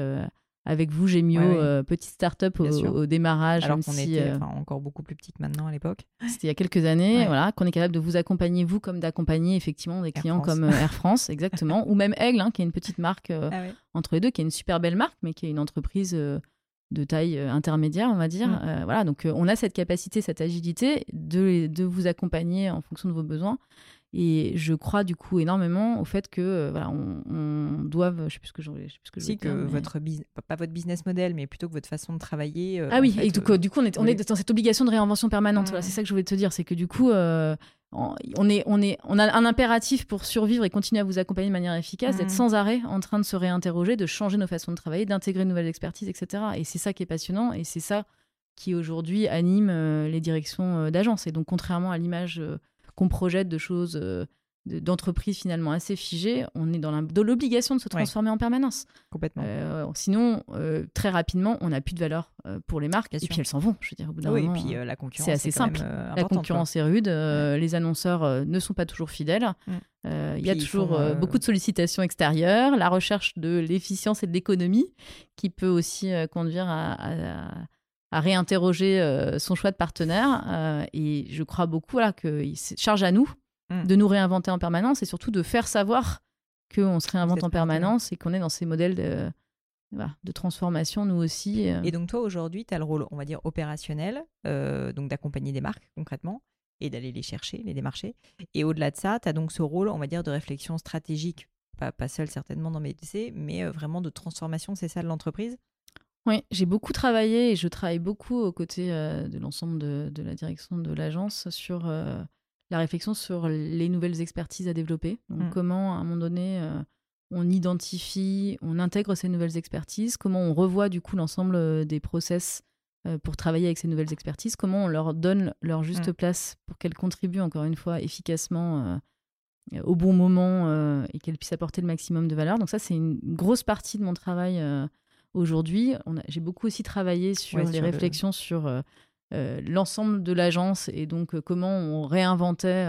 avec vous, Gémio, euh, petite start-up au, démarrage. Alors qu'on était euh, encore beaucoup plus petite maintenant à l'époque. C'était il y a quelques années, voilà, qu'on est capable de vous accompagner, vous, comme d'accompagner effectivement des clients comme euh, Air France, exactement, ou même Aigle, hein, qui est une petite marque ah entre les deux, qui est une super belle marque, mais qui est une entreprise de taille intermédiaire, on va dire. Mm. voilà, donc on a cette capacité, cette agilité de, de vous accompagner en fonction de vos besoins. Et je crois du coup énormément au fait que euh, voilà, on, on doive, je sais plus ce que je, sais plus ce que si que votre pas votre business model, mais plutôt que votre façon de travailler. Euh, ah oui, et donc, euh, du coup on est, on est dans cette obligation de réinvention permanente. Voilà, mmh. c'est ça que je voulais te dire, c'est que du coup on est, on est, on a un impératif pour survivre et continuer à vous accompagner de manière efficace, d'être mmh. sans arrêt en train de se réinterroger, de changer nos façons de travailler, d'intégrer de nouvelles expertises, etc. Et c'est ça qui est passionnant et c'est ça qui aujourd'hui anime les directions d'agence. Et donc contrairement à l'image qu'on projette de choses euh, d'entreprises finalement assez figées, on est dans l'obligation de se transformer en permanence. Complètement. Euh, sinon, euh, très rapidement, on n'a plus de valeur pour les marques et puis elles s'en vont. Je veux dire, au bout d'un oui, moment. Et puis la concurrence. C'est assez simple. la concurrence est rude. les annonceurs ne sont pas toujours fidèles. Mm. Il y a toujours beaucoup de sollicitations extérieures. La recherche de l'efficience et de l'économie qui peut aussi conduire à à réinterroger euh, son choix de partenaire. Euh, et je crois beaucoup là, qu'il charge à nous mm. de nous réinventer en permanence et surtout de faire savoir qu'on se réinvente en permanence et qu'on est dans ces modèles de, de transformation, nous aussi. Euh. Et donc toi, aujourd'hui, tu as le rôle, on va dire, opérationnel, donc d'accompagner des marques concrètement et d'aller les chercher, les démarcher. Et au-delà de ça, tu as donc ce rôle, on va dire, de réflexion stratégique, pas, pas seul certainement dans mes DC, mais vraiment de transformation, c'est ça, de l'entreprise? Oui, j'ai beaucoup travaillé et je travaille beaucoup aux côtés euh, de l'ensemble de, la direction de l'agence sur euh, la réflexion sur les nouvelles expertises à développer. Donc, mm. comment, à un moment donné, euh, on identifie, on intègre ces nouvelles expertises, comment on revoit du coup l'ensemble des process pour travailler avec ces nouvelles expertises, comment on leur donne leur juste mm. place pour qu'elles contribuent encore une fois efficacement au bon moment et qu'elles puissent apporter le maximum de valeur. Donc ça, c'est une grosse partie de mon travail Aujourd'hui, j'ai beaucoup aussi travaillé sur les réflexions sur euh, euh, l'ensemble de l'agence et donc euh, comment on réinventait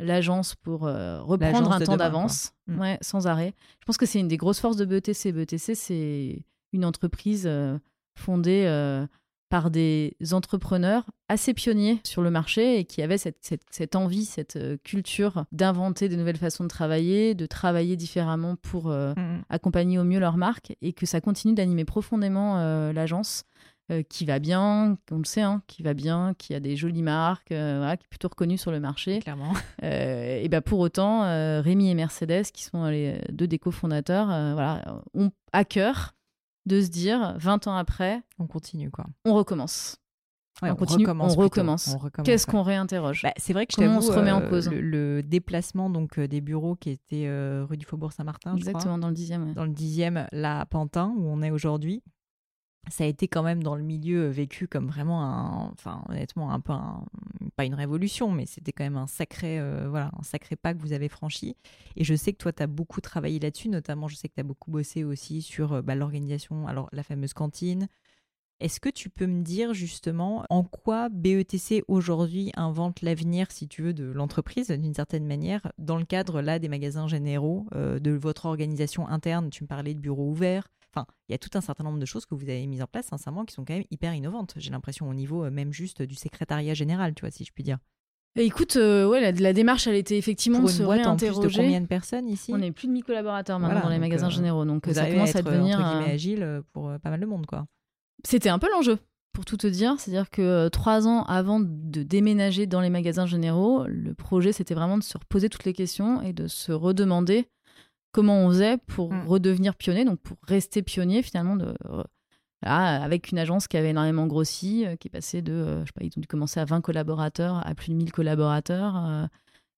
l'agence pour reprendre un temps d'avance mm. ouais, sans arrêt. Je pense que c'est une des grosses forces de BETC. BETC, c'est une entreprise fondée par des entrepreneurs assez pionniers sur le marché et qui avaient cette, envie, cette euh, culture d'inventer de nouvelles façons de travailler, de travailler différemment pour euh, mm. accompagner au mieux leur marque et que ça continue d'animer profondément euh, l'agence qui va bien, on le sait, hein, qui va bien, qui a des jolies marques, qui est plutôt reconnue sur le marché. Clairement. et ben pour autant, Rémi et Mercedes, qui sont les deux des cofondateurs, voilà, ont à cœur de se dire 20 ans après, on continue quoi. On recommence. on, continue, recommence on recommence. Qu'est-ce qu'on réinterroge? Bah, C'est vrai que je on se remet en euh, cause? le, déplacement donc euh, des bureaux qui étaient euh, rue du Faubourg Saint-Martin, exactement dans le dixième. Dans le dixième, là, Pantin, où on est aujourd'hui ça a été quand même dans le milieu vécu comme vraiment un, enfin honnêtement un peu pas une révolution, mais c'était quand même un sacré, euh, voilà, un sacré pas que vous avez franchi. Et je sais que toi, tu as beaucoup travaillé là-dessus, notamment je sais que tu as beaucoup bossé aussi sur euh, bah, l'organisation, alors la fameuse cantine, Est-ce que tu peux me dire justement en quoi BETC aujourd'hui invente l'avenir, si tu veux, de l'entreprise d'une certaine manière, dans le cadre là des magasins généraux, euh, de votre organisation interne? Tu me parlais de bureaux ouverts. Enfin, il y a tout un certain nombre de choses que vous avez mises en place, sincèrement, qui sont quand même hyper innovantes. J'ai l'impression au niveau euh, même juste du secrétariat général, tu vois, si je puis dire. Écoute, euh, ouais, la, démarche, elle était effectivement Pour de une se boîte en plus de combien de personnes ici? On est plus de 1000 collaborateurs maintenant Voilà, dans les magasins euh, généraux, donc ça commence à devenir. entre guillemets agile pour pas mal de monde, quoi. C'était un peu l'enjeu, pour tout te dire. C'est-à-dire que trois ans avant de déménager dans les magasins généraux, le projet, c'était vraiment de se reposer toutes les questions et de se redemander comment on faisait pour Mm. redevenir pionnier, donc pour rester pionnier finalement de. euh, avec une agence qui avait énormément grossi, euh, qui est passée de, euh, je sais pas, ils ont dû commencer à 20 collaborateurs à plus de 1000 collaborateurs. euh,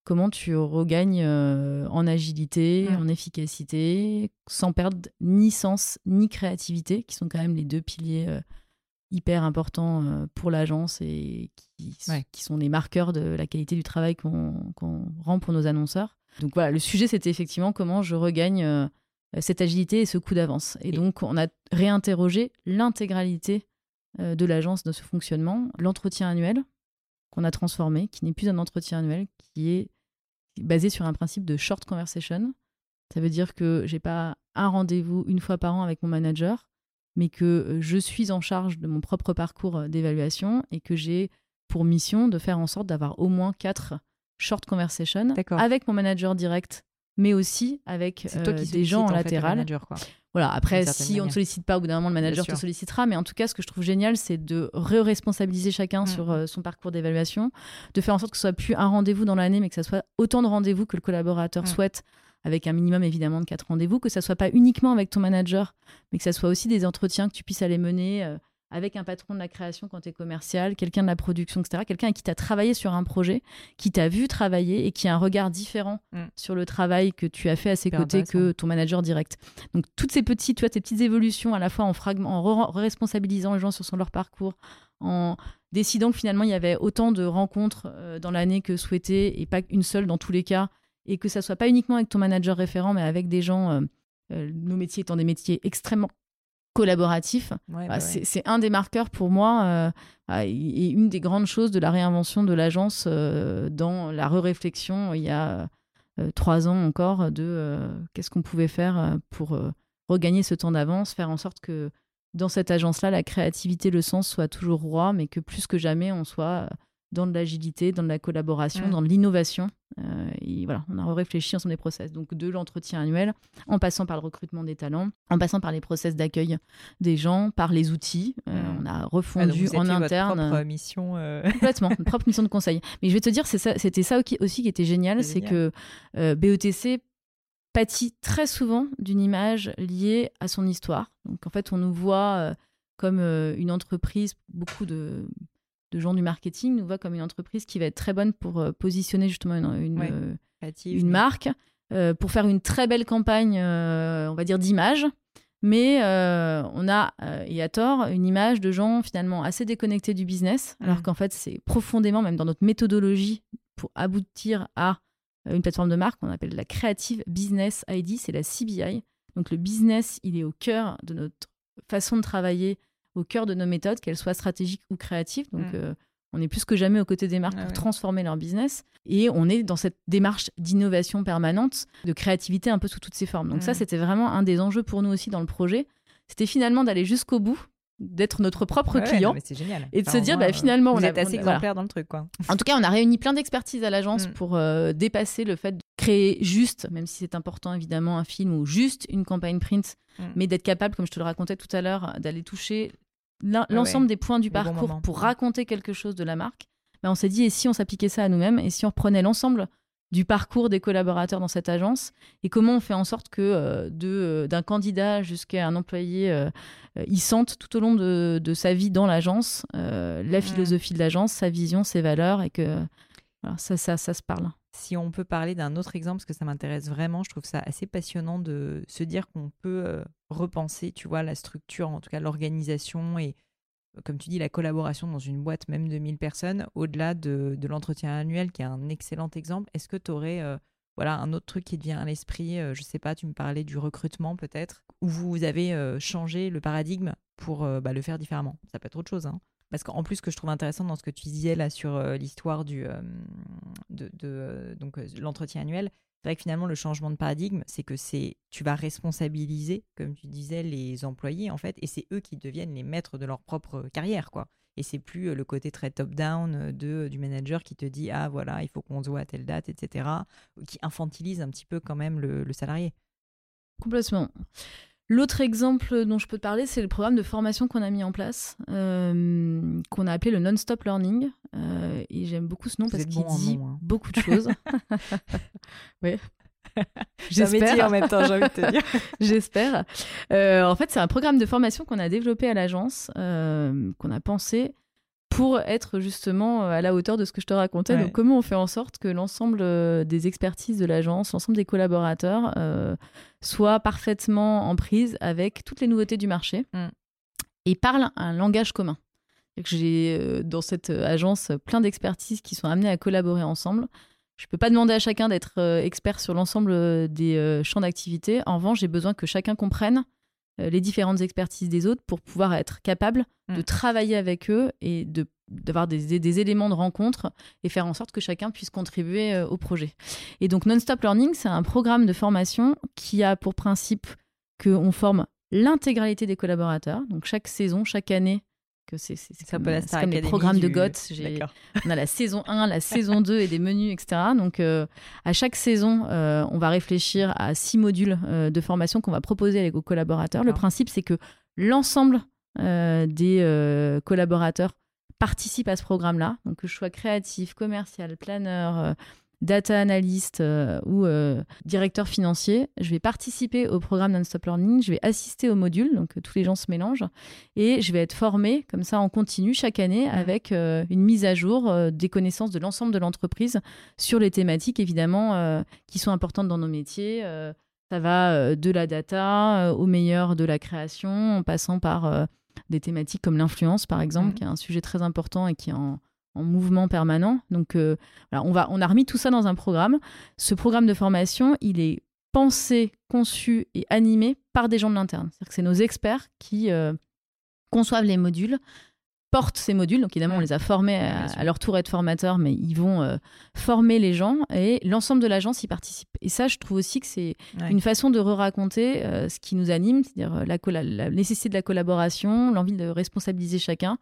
comment tu regagnes en agilité, Mm. en efficacité, sans perdre ni sens ni créativité, qui sont quand même les deux piliers hyper importants pour l'agence et qui, Ouais. qui sont les marqueurs de la qualité du travail qu'on qu'on rend pour nos annonceurs. Donc voilà, le sujet, c'était effectivement comment je regagne euh, cette agilité et ce coup d'avance. Et, donc, on a réinterrogé l'intégralité euh, de l'agence, de ce fonctionnement, l'entretien annuel qu'on a transformé, qui n'est plus un entretien annuel, qui est basé sur un principe de short conversation. Ça veut dire que j'ai pas un rendez-vous une fois par an avec mon manager, mais que euh, je suis en charge de mon propre parcours d'évaluation et que j'ai pour mission de faire en sorte d'avoir au moins quatre short conversations D'accord. avec mon manager direct, mais aussi avec euh, des gens en latéral. manager, quoi. Voilà, après, si on ne sollicite pas, au bout d'un moment, le manager te sollicitera. Mais en tout cas, ce que je trouve génial, c'est de re-responsabiliser chacun Mm. sur euh, son parcours d'évaluation, de faire en sorte que ce soit plus un rendez-vous dans l'année, mais que ça soit autant de rendez-vous que le collaborateur Mm. souhaite, avec un minimum évidemment de quatre rendez-vous, que ça soit pas uniquement avec ton manager, mais que ça soit aussi des entretiens que tu puisses aller mener euh, avec un patron de la création quand tu es commercial, quelqu'un de la production, etc. Quelqu'un avec qui tu as travaillé sur un projet, qui t'a vu travailler et qui a un regard différent Mm. sur le travail que tu as fait à ses côtés que ton manager direct. Donc toutes ces petites, tu vois, tes petites évolutions à la fois en fragment, en re- responsabilisant les gens sur leur parcours, en décidant que finalement il y avait autant de rencontres euh, dans l'année que souhaité et pas une seule dans tous les cas, et que ça soit pas uniquement avec ton manager référent, mais avec des gens, euh, euh, nos métiers étant des métiers extrêmement collaboratifs. Ouais, Bah, bah ouais. c'est un des marqueurs pour moi euh, et une des grandes choses de la réinvention de l'agence euh, dans la re-réflexion il y a euh, trois ans encore de euh, qu'est-ce qu'on pouvait faire euh, pour euh, regagner ce temps d'avance, faire en sorte que dans cette agence-là, la créativité, le sens soit toujours roi, mais que plus que jamais, on soit dans de l'agilité, dans de la collaboration, Mm. dans de l'innovation. Euh, et voilà, on a réfléchi ensemble des process. Donc de l'entretien annuel, en passant par le recrutement des talents, en passant par les process d'accueil des gens, par les outils. Euh, Mm. on a refondu en aviez votre interne. propre mission. euh, Complètement, une propre mission de conseil. Mais je vais te dire, c'était ça aussi- qui était génial, C'est que BETC pâtit très souvent d'une image liée à son histoire. Donc en fait, on nous voit comme une entreprise, beaucoup de, de gens du marketing nous voient comme une entreprise qui va être très bonne pour euh, positionner justement une, une, Ouais. euh, créative, une mais- marque, euh, pour faire une très belle campagne, euh, on va dire, d'image. Mais on a, et à tort, une image de gens finalement assez déconnectés du business, alors Mm. qu'en fait, c'est profondément, même dans notre méthodologie, pour aboutir à une plateforme de marque qu'on appelle la Creative Business ID, c'est la CBI. Donc le business, il est au cœur de notre façon de travailler, au cœur de nos méthodes, qu'elles soient stratégiques ou créatives. Donc Mm. euh, on est plus que jamais aux côtés des marques Ah pour ouais. transformer leur business. Et on est dans cette démarche d'innovation permanente, de créativité un peu sous toutes ses formes. Donc ça, Mm. c'était vraiment un des enjeux pour nous aussi dans le projet. C'était finalement d'aller jusqu'au bout, d'être notre propre Ouais, client. non, génial. et de Enfin, se dire, au moins, bah, finalement, vous on êtes assez a- voilà. exemplaire dans le truc, quoi. En tout cas, on a réuni plein d'expertise à l'agence Mm. pour euh, dépasser le fait de créer juste, même si c'est important évidemment, un film ou juste une campagne print, mais d'être capable, comme je te le racontais tout à l'heure, d'aller toucher l'ensemble ouais. des points du parcours pour Mm. raconter quelque chose de la marque. Ben, on s'est dit, et si on s'appliquait ça à nous-mêmes, et si on reprenait l'ensemble du parcours des collaborateurs dans cette agence, et comment on fait en sorte que euh, de, euh, d'un candidat jusqu'à un employé, euh, euh, il sente tout au long de, de sa vie dans l'agence la philosophie de l'agence, sa vision, ses valeurs, et que voilà, ça, ça, ça se parle. Si on peut parler d'un autre exemple, parce que ça m'intéresse vraiment, je trouve ça assez passionnant de se dire qu'on peut euh, repenser, tu vois, la structure, en tout cas l'organisation et, euh, comme tu dis, la collaboration dans une boîte même de 1000 personnes, au-delà de, l'entretien annuel, qui est un excellent exemple. Est-ce que tu aurais voilà, un autre truc qui te vient à l'esprit euh, Je sais pas, tu me parlais du recrutement peut-être, où vous avez euh, changé le paradigme pour bah, le faire différemment. Ça peut être autre chose. Hein. Parce qu'en plus, ce que je trouve intéressant dans ce que tu disais là sur l'histoire du de, de donc l'entretien annuel, c'est vrai que finalement, le changement de paradigme, c'est que c'est tu vas responsabiliser, comme tu disais, les employés, en fait, et c'est eux qui deviennent les maîtres de leur propre carrière, quoi. Et c'est plus euh, le côté très top-down euh, du manager qui te dit ah voilà il faut qu'on se voit à telle date etc. qui infantilise un petit peu quand même le, salarié. Complètement. L'autre exemple dont je peux te parler, c'est le programme de formation qu'on a mis en place, euh, qu'on a appelé le Non-Stop Learning. et j'aime beaucoup ce nom parce qu'il dit hein. beaucoup de choses. oui. J'espère. en même temps, j'ai envie de te dire. J'espère. en fait, c'est un programme de formation qu'on a développé à l'agence, qu'on a pensé pour être justement à la hauteur de ce que je te racontais. Donc, comment on fait en sorte que l'ensemble des expertises de l'agence, l'ensemble des collaborateurs euh, soient parfaitement en prise avec toutes les nouveautés du marché mm. et parlent un langage commun. J'ai dans cette agence plein d'expertises qui sont amenées à collaborer ensemble. Je ne peux pas demander à chacun d'être euh, expert sur l'ensemble euh, des euh, champs d'activité. En revanche, j'ai besoin que chacun comprenne les différentes expertises des autres pour pouvoir être capable de mm. travailler avec eux et d'avoir des, des, éléments de rencontre et faire en sorte que chacun puisse contribuer au projet. Et donc Non-Stop Learning, c'est un programme de formation qui a pour principe qu'on forme l'intégralité des collaborateurs. Donc chaque saison, chaque année, que c'est comme, les programmes de GOT. On a la saison 1, la saison 2 et des menus, etc. Donc, euh, à chaque saison, euh, on va réfléchir à six modules euh, de formation qu'on va proposer avec aux collaborateurs. Le principe, c'est que l'ensemble des collaborateurs participent à ce programme-là. Donc, que je sois créatif, commercial, planeur, data analyst euh, ou euh, directeur financier, je vais participer au programme Non-Stop Learning, je vais assister au module, donc euh, tous les gens se mélangent, et je vais être formé comme ça en continu chaque année mmh. avec une mise à jour des connaissances de l'ensemble de l'entreprise sur les thématiques évidemment qui sont importantes dans nos métiers. ça va de la data au meilleur de la création, en passant par des thématiques comme l'influence par exemple, mmh. qui est un sujet très important et qui est en en mouvement permanent. Donc, euh, on, va, a remis tout ça dans un programme. Ce programme de formation, il est pensé, conçu et animé par des gens de l'interne. C'est-à-dire que c'est nos experts qui euh, conçoivent les modules, portent ces modules. Donc évidemment, on les a formés à, leur tour être formateurs, mais ils vont euh, former les gens et l'ensemble de l'agence y participe. Et ça, je trouve aussi que c'est une façon de re-raconter euh, ce qui nous anime, c'est-à-dire euh, la, la, nécessité de la collaboration, l'envie de responsabiliser chacun,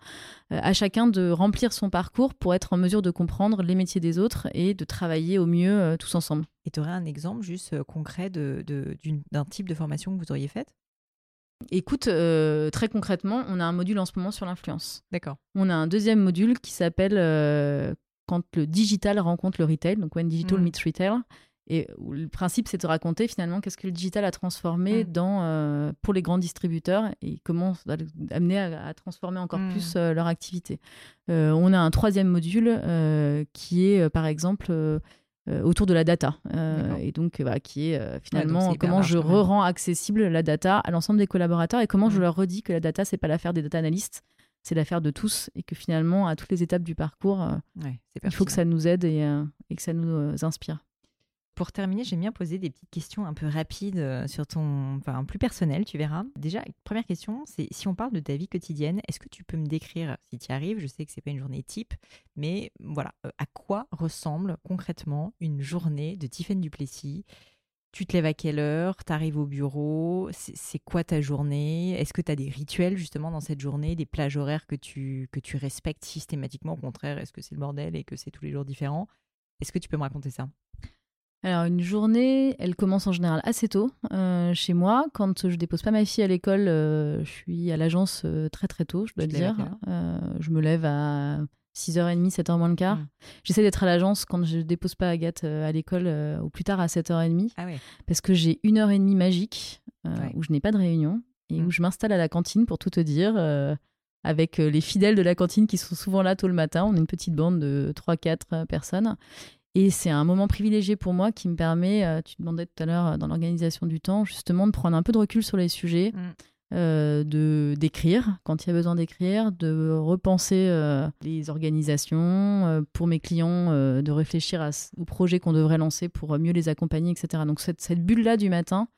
à chacun de remplir son parcours pour être en mesure de comprendre les métiers des autres et de travailler au mieux tous ensemble. Et tu aurais un exemple juste concret d'un de, d'un type de formation que vous auriez faite? Écoute, euh, très concrètement, on a un module en ce moment sur l'influence. D'accord. On a un deuxième module qui s'appelle euh, Quand le digital rencontre le retail, donc When Digital mm. meets Retail. Et le principe, c'est de raconter finalement qu'est-ce que le digital a transformé mm. dans, euh, pour les grands distributeurs et comment ça va amener à, transformer encore mm. plus leur activité. on a un troisième module qui est, par exemple, autour de la data. Euh, et donc, euh, qui est finalement comment je rends accessible la data à l'ensemble des collaborateurs et comment je mmh. leur redis que la data, c'est pas l'affaire des data analystes, c'est l'affaire de tous et que finalement, à toutes les étapes du parcours, il faut que ça nous aide et, et que ça nous inspire. Pour terminer, j'aime bien poser des petites questions un peu rapides euh, sur ton, enfin plus personnel, tu verras. Déjà, première question, c'est si on parle de ta vie quotidienne, est-ce que tu peux me décrire, si tu y arrives, je sais que c'est pas une journée type, mais voilà, euh, à quoi ressemble concrètement une journée de Tiffaine Duplessis? Tu te lèves à quelle heure? Tu arrives au bureau? C'est quoi ta journée? Est-ce que tu as des rituels justement dans cette journée, des plages horaires que tu, que tu respectes systématiquement? Au contraire, est-ce que c'est le bordel et que c'est tous les jours différents Est-ce que tu peux me raconter ça? Alors une journée, elle commence en général assez tôt euh, chez moi. Quand je dépose pas ma fille à l'école, euh, je suis à l'agence euh, très très tôt, je dois dire. je me lève à 6h30, 7h moins le quart. Mmh. J'essaie d'être à l'agence quand je dépose pas Agathe à l'école au plus tard à 7h30. Ah parce que j'ai une heure et demie magique où je n'ai pas de réunion et où mmh. je m'installe à la cantine pour tout te dire avec les fidèles de la cantine qui sont souvent là tôt le matin. On est une petite bande de 3-4 personnes. Et c'est un moment privilégié pour moi qui me permet, euh, tu demandais tout à l'heure euh, dans l'organisation du temps, justement de prendre un peu de recul sur les sujets, mm. euh, de d'écrire quand il y a besoin d'écrire, de repenser euh, les organisations euh, pour mes clients, de réfléchir à, aux projets qu'on devrait lancer pour mieux les accompagner, etc. Donc cette, cette bulle-là du matin,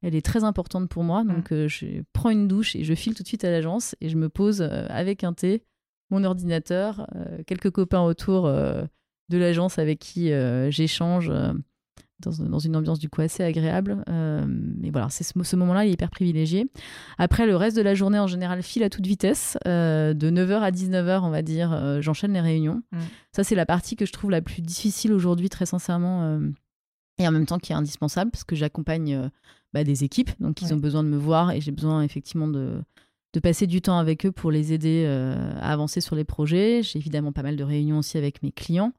elle est très importante pour moi. Donc mm. je prends une douche et je file tout de suite à l'agence et je me pose avec un thé, mon ordinateur, quelques copains autour de l'agence avec qui j'échange dans, une ambiance du coup assez agréable. Euh, mais voilà, c'est ce, moment-là, il est hyper privilégié. Après, le reste de la journée, en général, file à toute vitesse. Euh, de 9h à 19h, on va dire, euh, j'enchaîne les réunions. Mm. Ça, c'est la partie que je trouve la plus difficile aujourd'hui, très sincèrement. et en même temps, qui est indispensable, parce que j'accompagne bah, des équipes, donc ils ont besoin de me voir et j'ai besoin effectivement de de passer du temps avec eux pour les aider euh, à avancer sur les projets. J'ai évidemment pas mal de réunions aussi avec mes clients,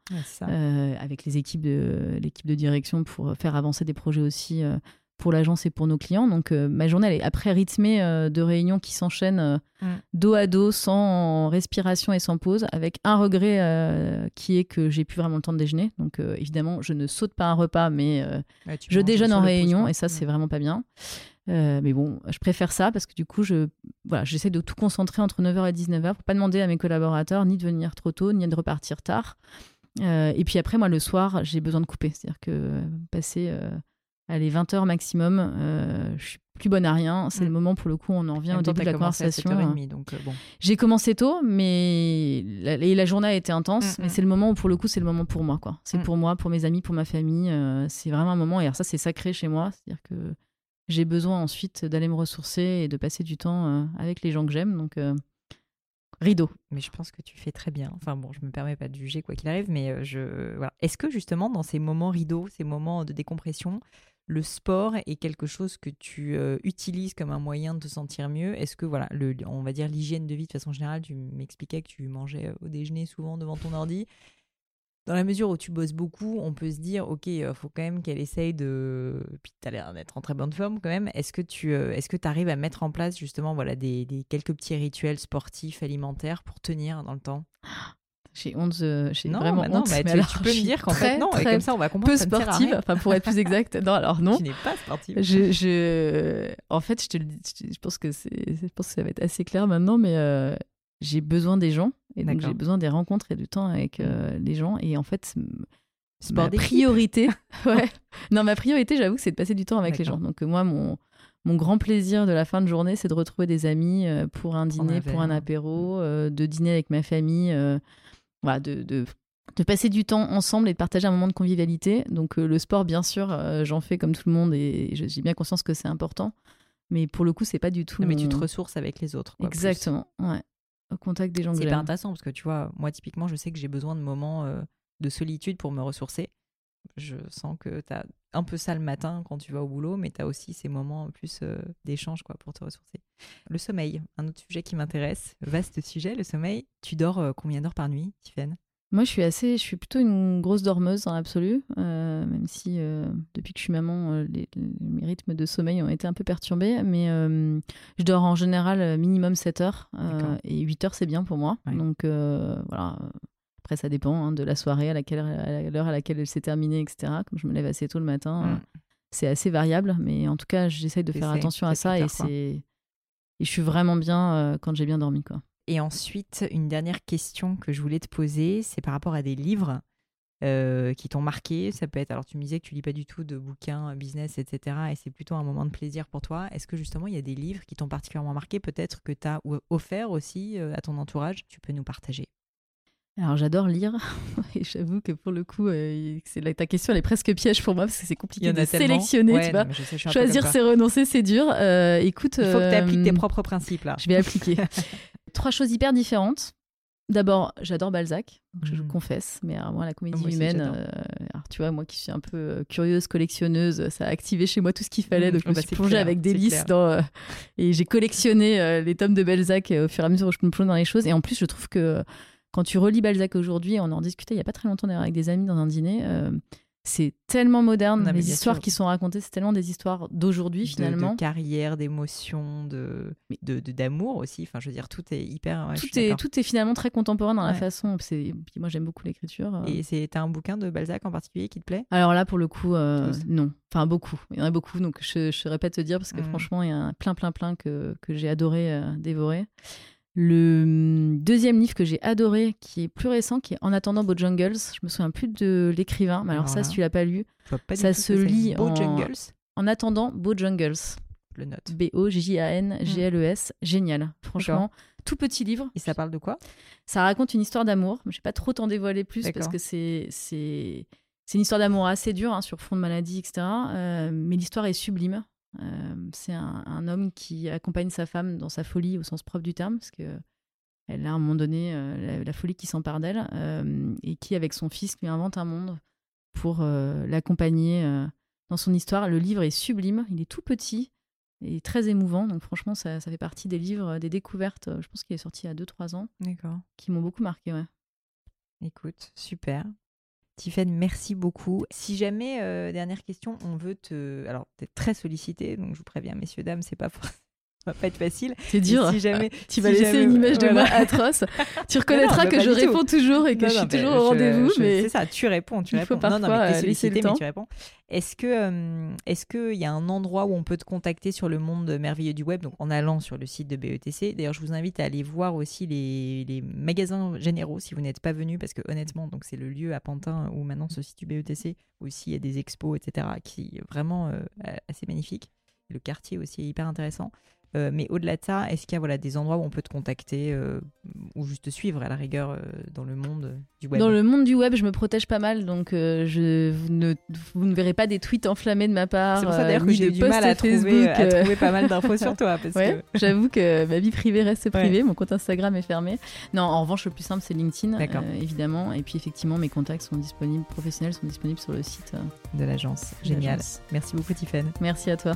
euh, avec les équipes de l'équipe de direction pour faire avancer des projets aussi euh, pour l'agence et pour nos clients. Donc ma journée elle est après rythmée de réunions qui s'enchaînent mm. dos à dos, sans respiration et sans pause, avec un regret qui est que j'ai plus vraiment le temps de déjeuner. Donc évidemment, je ne saute pas un repas, mais je déjeune en réunion et ça c'est vraiment pas bien. Euh, mais bon, je préfère ça parce que du coup, je, voilà, j'essaie de tout concentrer entre 9h et 19h pour pas demander à mes collaborateurs ni de venir trop tôt, ni de repartir tard. Euh, et puis après, moi, le soir, j'ai besoin de couper. C'est-à-dire que passer euh, allez, 20h maximum, je suis plus bonne à rien. C'est le mm. moment, pour le coup, on en revient au début de la conversation. bon. J'ai commencé tôt, mais la, la journée a été intense. Mm, mais mm. c'est le moment où, pour le coup, c'est le moment pour moi. quoi. C'est pour moi, pour mes amis, pour ma famille. c'est vraiment un moment. Et alors ça, c'est sacré chez moi. C'est-à-dire que j'ai besoin ensuite d'aller me ressourcer et de passer du temps euh, avec les gens que j'aime. Donc, euh, rideau. Mais je pense que tu fais très bien. Enfin bon, je me permets pas de juger quoi qu'il arrive, mais euh. Est-ce que justement dans ces moments rideaux, ces moments de décompression, le sport est quelque chose que tu utilises comme un moyen de te sentir mieux? Est-ce que voilà, le, on va dire l'hygiène de vie de façon générale, tu m'expliquais que tu mangeais au déjeuner souvent devant ton ordi dans la mesure où tu bosses beaucoup, on peut se dire, ok, il euh, faut quand même qu'elle essaye de. Puis tu as l'air d'être en très bonne forme quand même. Est-ce que tu euh, est-ce que arrives à mettre en place justement voilà, des, des, quelques petits rituels sportifs, alimentaires pour tenir dans le temps? J'ai honte, j'ai vraiment bah non, honte. Bah, mais tu, peux me dire qu'en fait non, et comme ça on va comprendre. Peu sportive, enfin pour être plus exact. Non, alors non. Tu n'es pas sportive. Je, je, en fait, je te le dis, je pense que c'est, je pense que ça va être assez clair maintenant, mais euh, j'ai besoin des gens et donc j'ai besoin des rencontres et du temps avec euh, les gens et en fait ma priorité ouais. Non ma priorité j'avoue c'est de passer du temps avec les gens. Donc euh, moi mon mon grand plaisir de la fin de journée c'est de retrouver des amis euh, pour un dîner pour un apéro mm. de dîner avec ma famille voilà de, de, de passer du temps ensemble et de partager un moment de convivialité. Donc le sport bien sûr j'en fais comme tout le monde et j'ai bien conscience que c'est important. Mais pour le coup c'est pas du tout mais tu te ressources avec les autres exactement ouais au contact des gens C'est pas intéressant parce que tu vois, moi typiquement, je sais que j'ai besoin de moments euh, de solitude pour me ressourcer. Je sens que tu as un peu ça le matin quand tu vas au boulot, mais tu as aussi ces moments plus euh, d'échange quoi pour te ressourcer. Le sommeil, un autre sujet qui m'intéresse, vaste sujet, le sommeil. Tu dors euh, combien d'heures par nuit, Tiffany? Moi, je suis assez, je suis plutôt une grosse dormeuse dans l'absolu, euh, même si euh, depuis que je suis maman, euh, les, mes rythmes de sommeil ont été un peu perturbés. Mais je dors en général minimum 7 heures et 8 heures, c'est bien pour moi. Donc voilà. Après, ça dépend hein, de la soirée, à laquelle, à l'heure à laquelle elle s'est terminée, etc. Comme je me lève assez tôt le matin, mm. c'est assez variable. Mais en tout cas, j'essaye de faire attention à ça et c'est, et je suis vraiment bien quand j'ai bien dormi, quoi. Et ensuite, une dernière question que je voulais te poser, c'est par rapport à des livres euh, qui t'ont marqué. Ça peut être, alors tu me disais que tu lis pas du tout de bouquins business, etc. Et c'est plutôt un moment de plaisir pour toi. Est-ce que justement il y a des livres qui t'ont particulièrement marqué, peut-être que tu as offert aussi euh, à ton entourage? Tu peux nous partager. Alors j'adore lire et j'avoue que pour le coup, euh, ta question elle est presque piège pour moi parce que c'est compliqué de sélectionner, tu vois. Choisir c'est renoncer, c'est dur. écoute, il faut que tu appliques tes propres principes là. Je vais appliquer. Trois choses hyper différentes. D'abord, j'adore Balzac, je, mhm. confesse, mais moi, la comédie humaine, euh, tu vois, moi qui suis un peu euh, curieuse, collectionneuse, ça a activé chez moi tout ce qu'il fallait, mhm. donc je me bah, suis plongée avec délice dans. Euh, et j'ai collectionné les tomes de Balzac au fur et à mesure où je me plonge dans les choses. Et en plus, je trouve que quand tu relis Balzac aujourd'hui, on en discutait il n'y a pas très longtemps d'ailleurs avec des amis dans un dîner, c'est tellement moderne. Non, les histoires sûr. qui sont racontées, c'est tellement des histoires d'aujourd'hui finalement. de carrière, d'émotion, de d'amour aussi. Enfin, je veux dire, tout est hyper. ouais, tout, est, tout est finalement très contemporain dans la façon. C'est, puis moi j'aime beaucoup l'écriture. euh. Et c'est t'as un bouquin de Balzac en particulier qui te plaît? Alors là, pour le coup, euh, non. Enfin, beaucoup. Il y en a beaucoup, donc je pas te dire parce que Mm. franchement, il y a un plein, plein, plein que, que j'ai adoré euh, dévorer. Le hum, deuxième livre que j'ai adoré, qui est plus récent, qui est En attendant Bojangles, je me souviens plus de l'écrivain, mais alors, ça, si tu l'as pas lu, pas Ça se lit en- En attendant Bojangles, le note. B-O-J-A-N-G-L-E-S, génial. Franchement, tout petit livre. Et ça parle de quoi? Ça raconte une histoire d'amour. Je vais pas trop t'en dévoiler plus parce que c'est c'est c'est une histoire d'amour assez dure hein, sur fond de maladie, etc. Euh, mais l'histoire est sublime. Euh, c'est un, un homme qui accompagne sa femme dans sa folie au sens propre du terme, parce que elle a à un moment donné euh, la, la folie qui s'empare d'elle euh, et qui, avec son fils, lui invente un monde pour l'accompagner dans son histoire. Le livre est sublime. Il est tout petit et très émouvant. Donc franchement, ça, ça fait partie des livres, des découvertes. Je pense qu'il est sorti il y a 2-3 ans qui m'ont beaucoup marqué. Ouais. Écoute, super. Tiffany, merci beaucoup. Si jamais, euh, dernière question, on veut te. Alors, tu es très sollicité, donc je vous préviens, messieurs, dames, c'est pas for- ça va pas être facile. C'est Et dur. Si jamais. tu vas laisser jamais- une image de voilà. moi atroce. Tu reconnaîtras bah, que pas je réponds toujours et que Non, je suis toujours je- au rendez-vous. mais C'est ça, tu réponds, tu il faut réponds. non, non, parfois, mais laisser le mais tu réponds. Est-ce que, euh, est-ce qu'il y a un endroit où on peut te contacter sur le monde merveilleux du web, donc en allant sur le site de BETC D'ailleurs, je vous invite à aller voir aussi les, les magasins généraux si vous n'êtes pas venu, parce que honnêtement, donc c'est le lieu à Pantin où maintenant se situe BETC, où aussi il y a des expos, etc., qui est vraiment euh, assez magnifique. Le quartier aussi est hyper intéressant. Euh, mais au-delà de ça, est-ce qu'il y a voilà, des endroits où on peut te contacter euh, ou juste te suivre à la rigueur euh, dans le monde du web? Dans le monde du web, je me protège pas mal, donc je, vous, ne, vous ne verrez pas des tweets enflammés de ma part. C'est pour ça d'ailleurs que j'ai du mal à trouver, Facebook. à trouver pas mal d'infos sur toi. Parce Ouais, que... j'avoue que ma vie privée reste privée, mon compte Instagram est fermé. Non, en revanche, le plus simple, c'est LinkedIn, euh, évidemment. Et puis, effectivement, mes contacts sont disponibles, professionnels sont disponibles sur le site. euh, de l'agence. Génial. Merci beaucoup, Tiffany. Merci à toi.